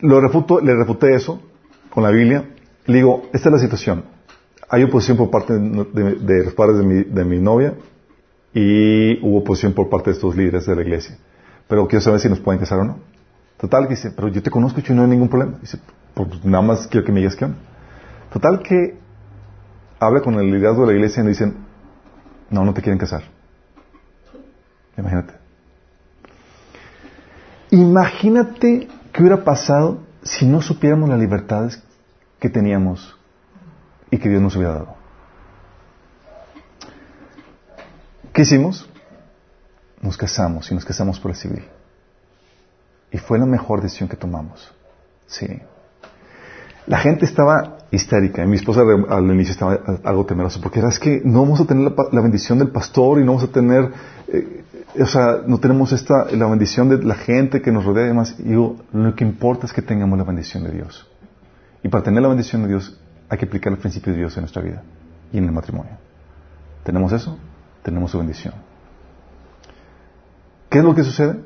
lo refuto, le refuté eso con la Biblia. Le digo, esta es la situación. Hay oposición por parte de, los padres de mi, novia y hubo oposición por parte de estos líderes de la iglesia. Pero quiero saber si nos pueden casar o no. Total que dice, pero yo te conozco y no hay ningún problema. Dice, pues nada más quiero que me digas onda. Total que habla con el liderazgo de la iglesia y le dicen, no, no te quieren casar. Imagínate. Imagínate qué hubiera pasado si no supiéramos las libertades que teníamos y que Dios nos hubiera dado. ¿Qué hicimos? Nos casamos y nos casamos por el civil. Y fue la mejor decisión que tomamos. Sí. La gente estaba histérica. Y mi esposa al inicio estaba algo temerosa porque era es que no vamos a tener la, la bendición del pastor y no vamos a tener, eh, o sea, no tenemos esta, la bendición de la gente que nos rodea y demás. Y digo, lo que importa es que tengamos la bendición de Dios. Y para tener la bendición de Dios hay que aplicar el principio de Dios en nuestra vida y en el matrimonio. ¿Tenemos eso? Tenemos su bendición. ¿Qué es lo que sucede?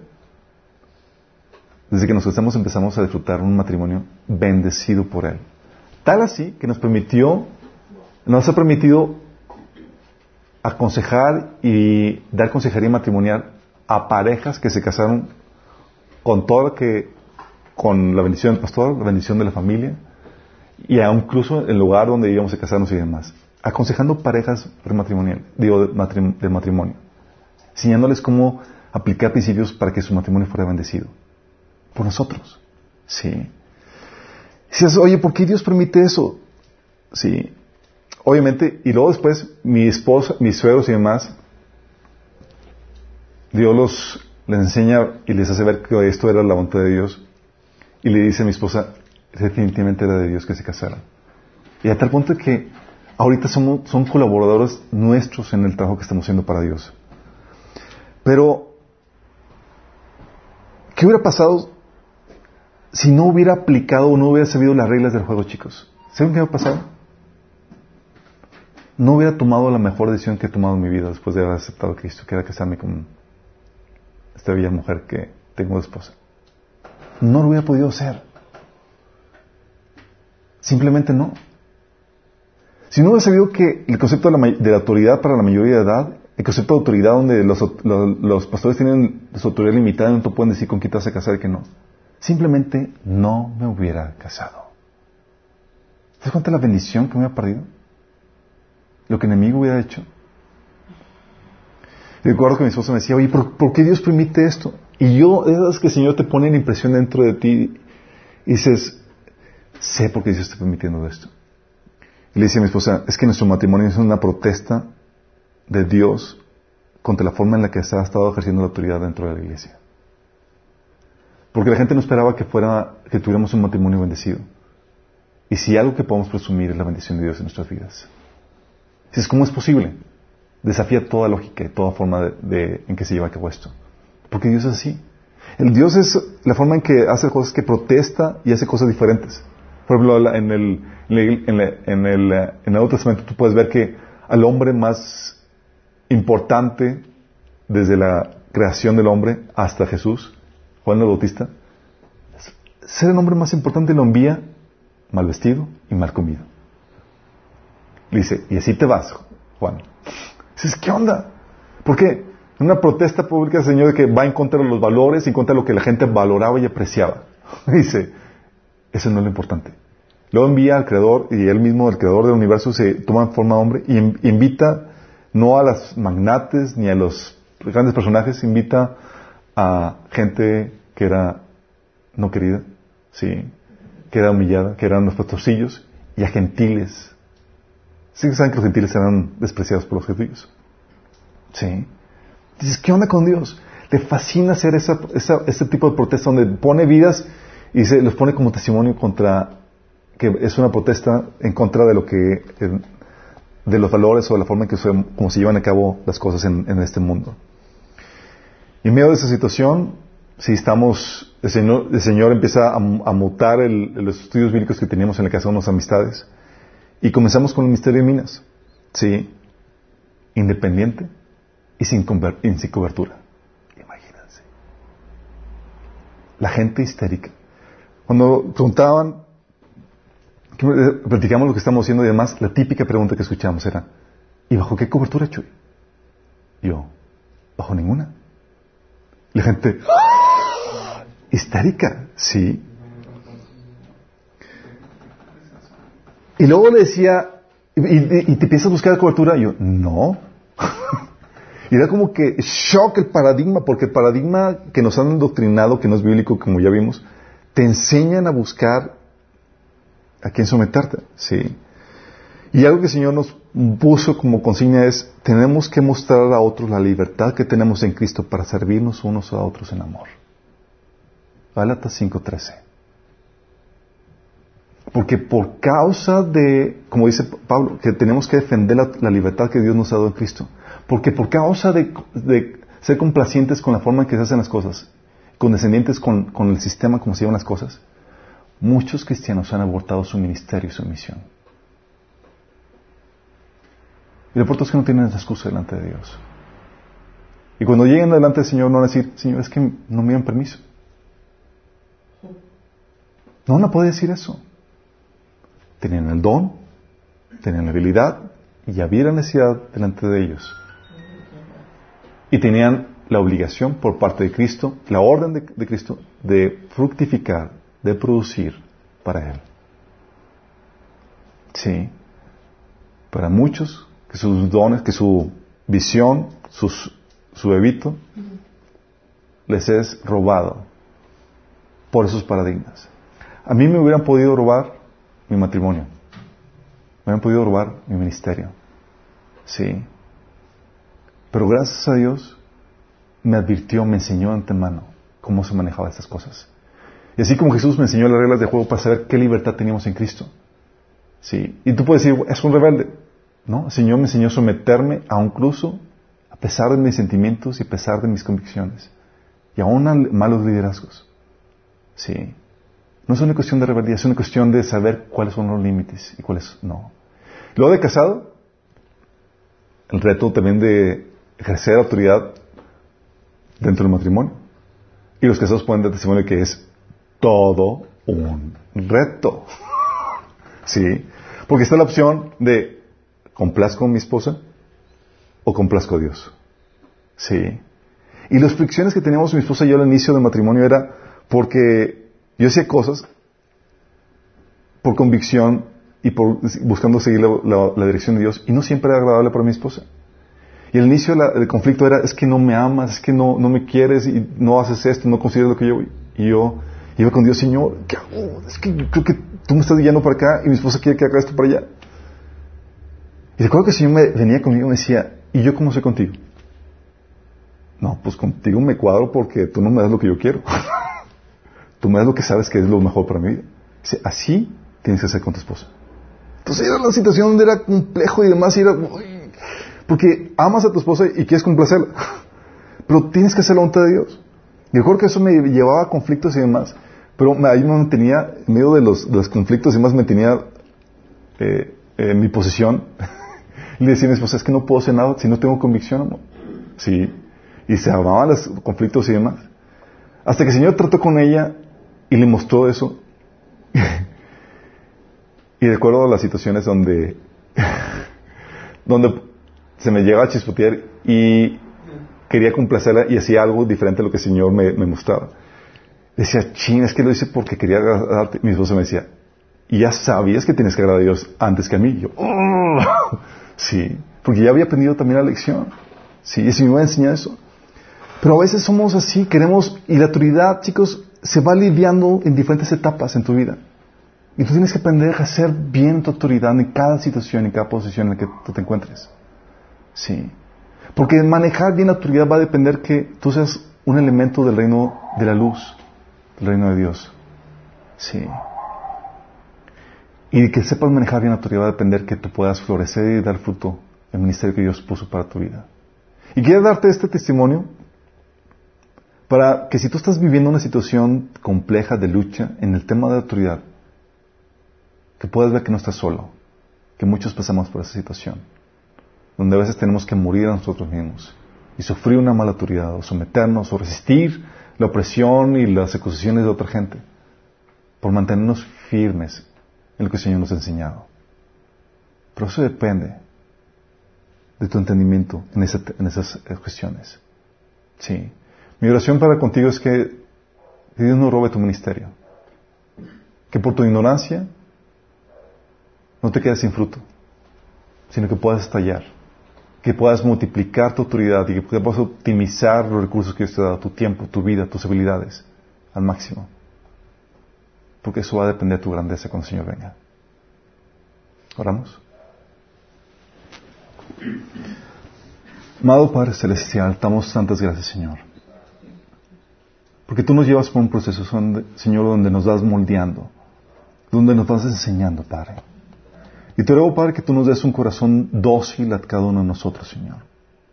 Desde que nos casamos empezamos a disfrutar un matrimonio bendecido por Él. Tal así que nos permitió, nos ha permitido aconsejar y dar consejería matrimonial a parejas que se casaron con todo lo que, con la bendición del pastor, la bendición de la familia, y aún incluso el lugar donde íbamos a casarnos y demás. Aconsejando parejas prematrimonial, digo, de matrimonio. Enseñándoles cómo aplicar principios para que su matrimonio fuera bendecido. Por nosotros. Sí. Si dices, oye, ¿por qué Dios permite eso? Sí. Obviamente, y luego después, mi esposa, mis suegros y demás, Dios los, les enseña y les hace ver que esto era la voluntad de Dios. Y le dice a mi esposa, definitivamente era de Dios que se casaran. Y a tal punto que ahorita somos, son colaboradores nuestros en el trabajo que estamos haciendo para Dios. Pero, ¿qué hubiera pasado si no hubiera aplicado o no hubiera sabido las reglas del juego, chicos? ¿Saben qué hubiera pasado? No hubiera tomado la mejor decisión que he tomado en mi vida después de haber aceptado a Cristo, que era casarme con esta bella mujer que tengo de esposa. No lo hubiera podido hacer. Simplemente no. Si no hubiera sabido que el concepto de la, de la autoridad para la mayoría de edad, el concepto de autoridad donde los, pastores tienen su autoridad limitada no te pueden decir con quién te vas a casar y que no, simplemente no me hubiera casado. ¿Te das cuenta la bendición que me hubiera perdido? Lo que el enemigo hubiera hecho. Recuerdo que mi esposa me decía, oye, ¿por, ¿por qué Dios permite esto? Y yo, es que el Señor te pone la impresión dentro de ti y dices, sé por qué Dios está permitiendo esto. Y le dice a mi esposa, es que nuestro matrimonio es una protesta de Dios contra la forma en la que se ha estado ejerciendo la autoridad dentro de la iglesia. Porque la gente no esperaba que fuera, que tuviéramos un matrimonio bendecido. Y si algo que podemos presumir es la bendición de Dios en nuestras vidas. Si es cómo es posible, desafía toda lógica y toda forma de, de, en que se lleva a cabo esto. Porque Dios es así. El Dios es la forma en que hace cosas que protesta y hace cosas diferentes. Por ejemplo, en el, en, el, en, el, en el Nuevo Testamento tú puedes ver que al hombre más importante desde la creación del hombre hasta Jesús, Juan el Bautista, ser el hombre más importante lo envía mal vestido y mal comido. Le dice, y así te vas, Juan. Dices, ¿qué onda? ¿Por qué? Una protesta pública del Señor que va en contra de los valores y en contra de lo que la gente valoraba y apreciaba. Dice, eso no es lo importante. Luego envía al Creador y él mismo, el Creador del universo, se toma en forma de hombre y invita no a los magnates ni a los grandes personajes, invita a gente que era no querida, sí, que era humillada, que eran los pastorcillos, y a gentiles. Sí, saben que los gentiles eran despreciados por los judíos. Sí. Dices, ¿qué onda con Dios? Le fascina hacer esa, esa, ese tipo de protesta donde pone vidas y se los pone como testimonio contra, que es una protesta en contra de lo que, de los valores o de la forma en que se, como se llevan a cabo las cosas en, en este mundo. Y en medio de esa situación, si estamos, el Señor, empieza a, mutar los estudios bíblicos que teníamos en la casa de unas amistades y comenzamos con el misterio de Minas. Sí, independiente y sin, sin cobertura. Imagínense. La gente histérica. Cuando preguntaban, platicamos lo que estamos haciendo y demás, la típica pregunta que escuchamos era, ¿y bajo qué cobertura, Chuy? Yo, bajo ninguna. La gente, ¡Ah! histérica, sí. Y luego le decía, ¿y, te empiezas a buscar cobertura? Y yo, no. y era como que shock el paradigma, porque el paradigma que nos han doctrinado, que no es bíblico, como ya vimos, te enseñan a buscar a quién someterte, ¿sí? Y algo que el Señor nos puso como consigna es, tenemos que mostrar a otros la libertad que tenemos en Cristo para servirnos unos a otros en amor. Gálatas 5.13. Porque por causa de, como dice Pablo, que tenemos que defender la, libertad que Dios nos ha dado en Cristo. Porque por causa de, de, ser complacientes con la forma en que se hacen las cosas, condescendientes con, con el sistema como se llevan las cosas, muchos cristianos han abortado su ministerio y su misión. Y lo importante es que no tienen esa excusa delante de Dios. Y cuando lleguen delante del Señor no van a decir, Señor, es que no me dan permiso. No van a poder decir eso. Tenían el don, tenían la habilidad y había la necesidad delante de ellos. Y tenían la obligación por parte de Cristo, la orden de, de Cristo, de fructificar, de producir para Él. Sí. Para muchos, que sus dones, que su visión, sus, su bebito, les es robado por esos paradigmas. A mí me hubieran podido robar mi matrimonio. Me hubieran podido robar mi ministerio. Sí. Pero gracias a Dios me advirtió, me enseñó antemano cómo se manejaba estas cosas. Y así como Jesús me enseñó las reglas de juego para saber qué libertad teníamos en Cristo. Sí. Y tú puedes decir, es un rebelde. No, el Señor me enseñó a someterme a incluso a pesar de mis sentimientos y a pesar de mis convicciones. Y aún a malos liderazgos. Sí. No es una cuestión de rebeldía, es una cuestión de saber cuáles son los límites y cuáles no. Luego de casado, el reto también de ejercer autoridad dentro del matrimonio. Y los casados pueden dar testimonio que es todo un reto. ¿Sí? Porque está la opción de complazco a mi esposa o complazco a Dios. ¿Sí? Y las fricciones que teníamos mi esposa y yo al inicio del matrimonio era porque yo hacía cosas por convicción y por buscando seguir la, dirección de Dios y no siempre era agradable para mi esposa. Y el inicio del conflicto era, es que no me amas, es que no, no me quieres y no haces esto, no consideras lo que yo... Y yo iba con Dios, Señor, ¿qué hago? Es que creo que tú me estás guiando para acá y mi esposa quiere que haga esto para allá. Y recuerdo que el Señor me venía conmigo y me decía, ¿y yo cómo soy contigo? No, pues contigo me cuadro porque tú no me das lo que yo quiero. tú me das lo que sabes que es lo mejor para mi vida. Dice, así tienes que hacer con tu esposa. Entonces era la situación donde era complejo y demás, y era, porque amas a tu esposa y quieres complacerla. Pero tienes que hacer la voluntad de Dios. Y recuerdo que eso me llevaba a conflictos y demás. Pero ahí me mantenía, en medio de los, conflictos y demás, me tenía eh, mi posición. y le decía a mi esposa, es que no puedo hacer nada si no tengo convicción, amor. Sí. Y se amaban los conflictos y demás. Hasta que el Señor trató con ella y le mostró eso. y recuerdo las situaciones donde, donde se me llegaba a chispotear y quería complacerla y hacía algo diferente a lo que el Señor me, mostraba. Decía, ching, es que lo hice porque quería agradarte. Mi esposa me decía, y ya sabías que tienes que agradar a Dios antes que a mí. yo, oh". Sí, porque ya había aprendido también la lección. Sí, y Señor me enseñar eso. Pero a veces somos así, queremos, y la autoridad, chicos, se va lidiando en diferentes etapas en tu vida. Y tú tienes que aprender a hacer bien tu autoridad en cada situación, en cada posición en la que tú te encuentres. Sí. Porque manejar bien la autoridad va a depender que tú seas un elemento del reino de la luz, del reino de Dios. Sí. Y que sepas manejar bien la autoridad va a depender que tú puedas florecer y dar fruto el ministerio que Dios puso para tu vida. Y quiero darte este testimonio para que si tú estás viviendo una situación compleja de lucha en el tema de autoridad, que puedas ver que no estás solo, que muchos pasamos por esa situación donde a veces tenemos que morir a nosotros mismos y sufrir una mala autoridad, o someternos, o resistir la opresión y las acusaciones de otra gente, por mantenernos firmes en lo que el Señor nos ha enseñado. Pero eso depende de tu entendimiento en, en esas cuestiones. Sí. Mi oración para contigo es que Dios no robe tu ministerio. Que por tu ignorancia no te quedes sin fruto, sino que puedas estallar que puedas multiplicar tu autoridad y que puedas optimizar los recursos que Dios te ha dado, tu tiempo, tu vida, tus habilidades al máximo. Porque eso va a depender de tu grandeza cuando el Señor venga. Oramos. Amado Padre Celestial, damos tantas gracias, Señor. Porque tú nos llevas por un proceso, Señor, donde nos vas moldeando, donde nos vas enseñando, Padre. Y te ruego, Padre, que tú nos des un corazón dócil a cada uno de nosotros, Señor,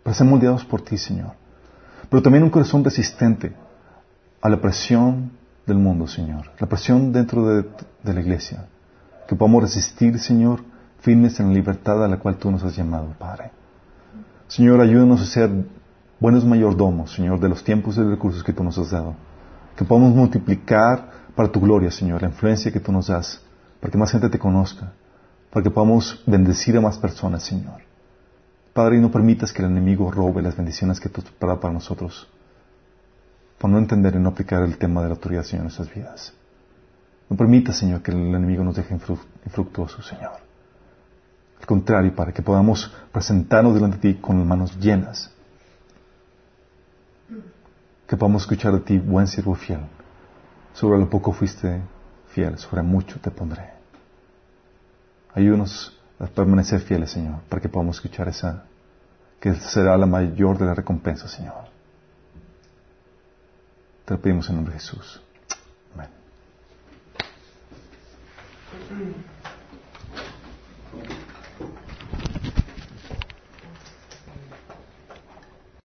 para ser moldeados por ti, Señor. Pero también un corazón resistente a la presión del mundo, Señor, la presión dentro de, la iglesia. Que podamos resistir, Señor, firmes en la libertad a la cual tú nos has llamado, Padre. Señor, ayúdanos a ser buenos mayordomos, Señor, de los tiempos y recursos que tú nos has dado. Que podamos multiplicar para tu gloria, Señor, la influencia que tú nos das, para que más gente te conozca para que podamos bendecir a más personas, Señor. Padre, y no permitas que el enemigo robe las bendiciones que tú has preparado para nosotros, por no entender y no aplicar el tema de la autoridad, Señor, en nuestras vidas. No permitas, Señor, que el enemigo nos deje infructuosos, Señor. Al contrario, para que podamos presentarnos delante de ti con las manos llenas. Que podamos escuchar de ti, buen siervo fiel. Sobre lo poco fuiste fiel, sobre mucho te pondré. Ayúdanos a permanecer fieles, Señor, para que podamos escuchar esa, que será la mayor de las recompensas, Señor. Te lo pedimos en nombre de Jesús. Amén.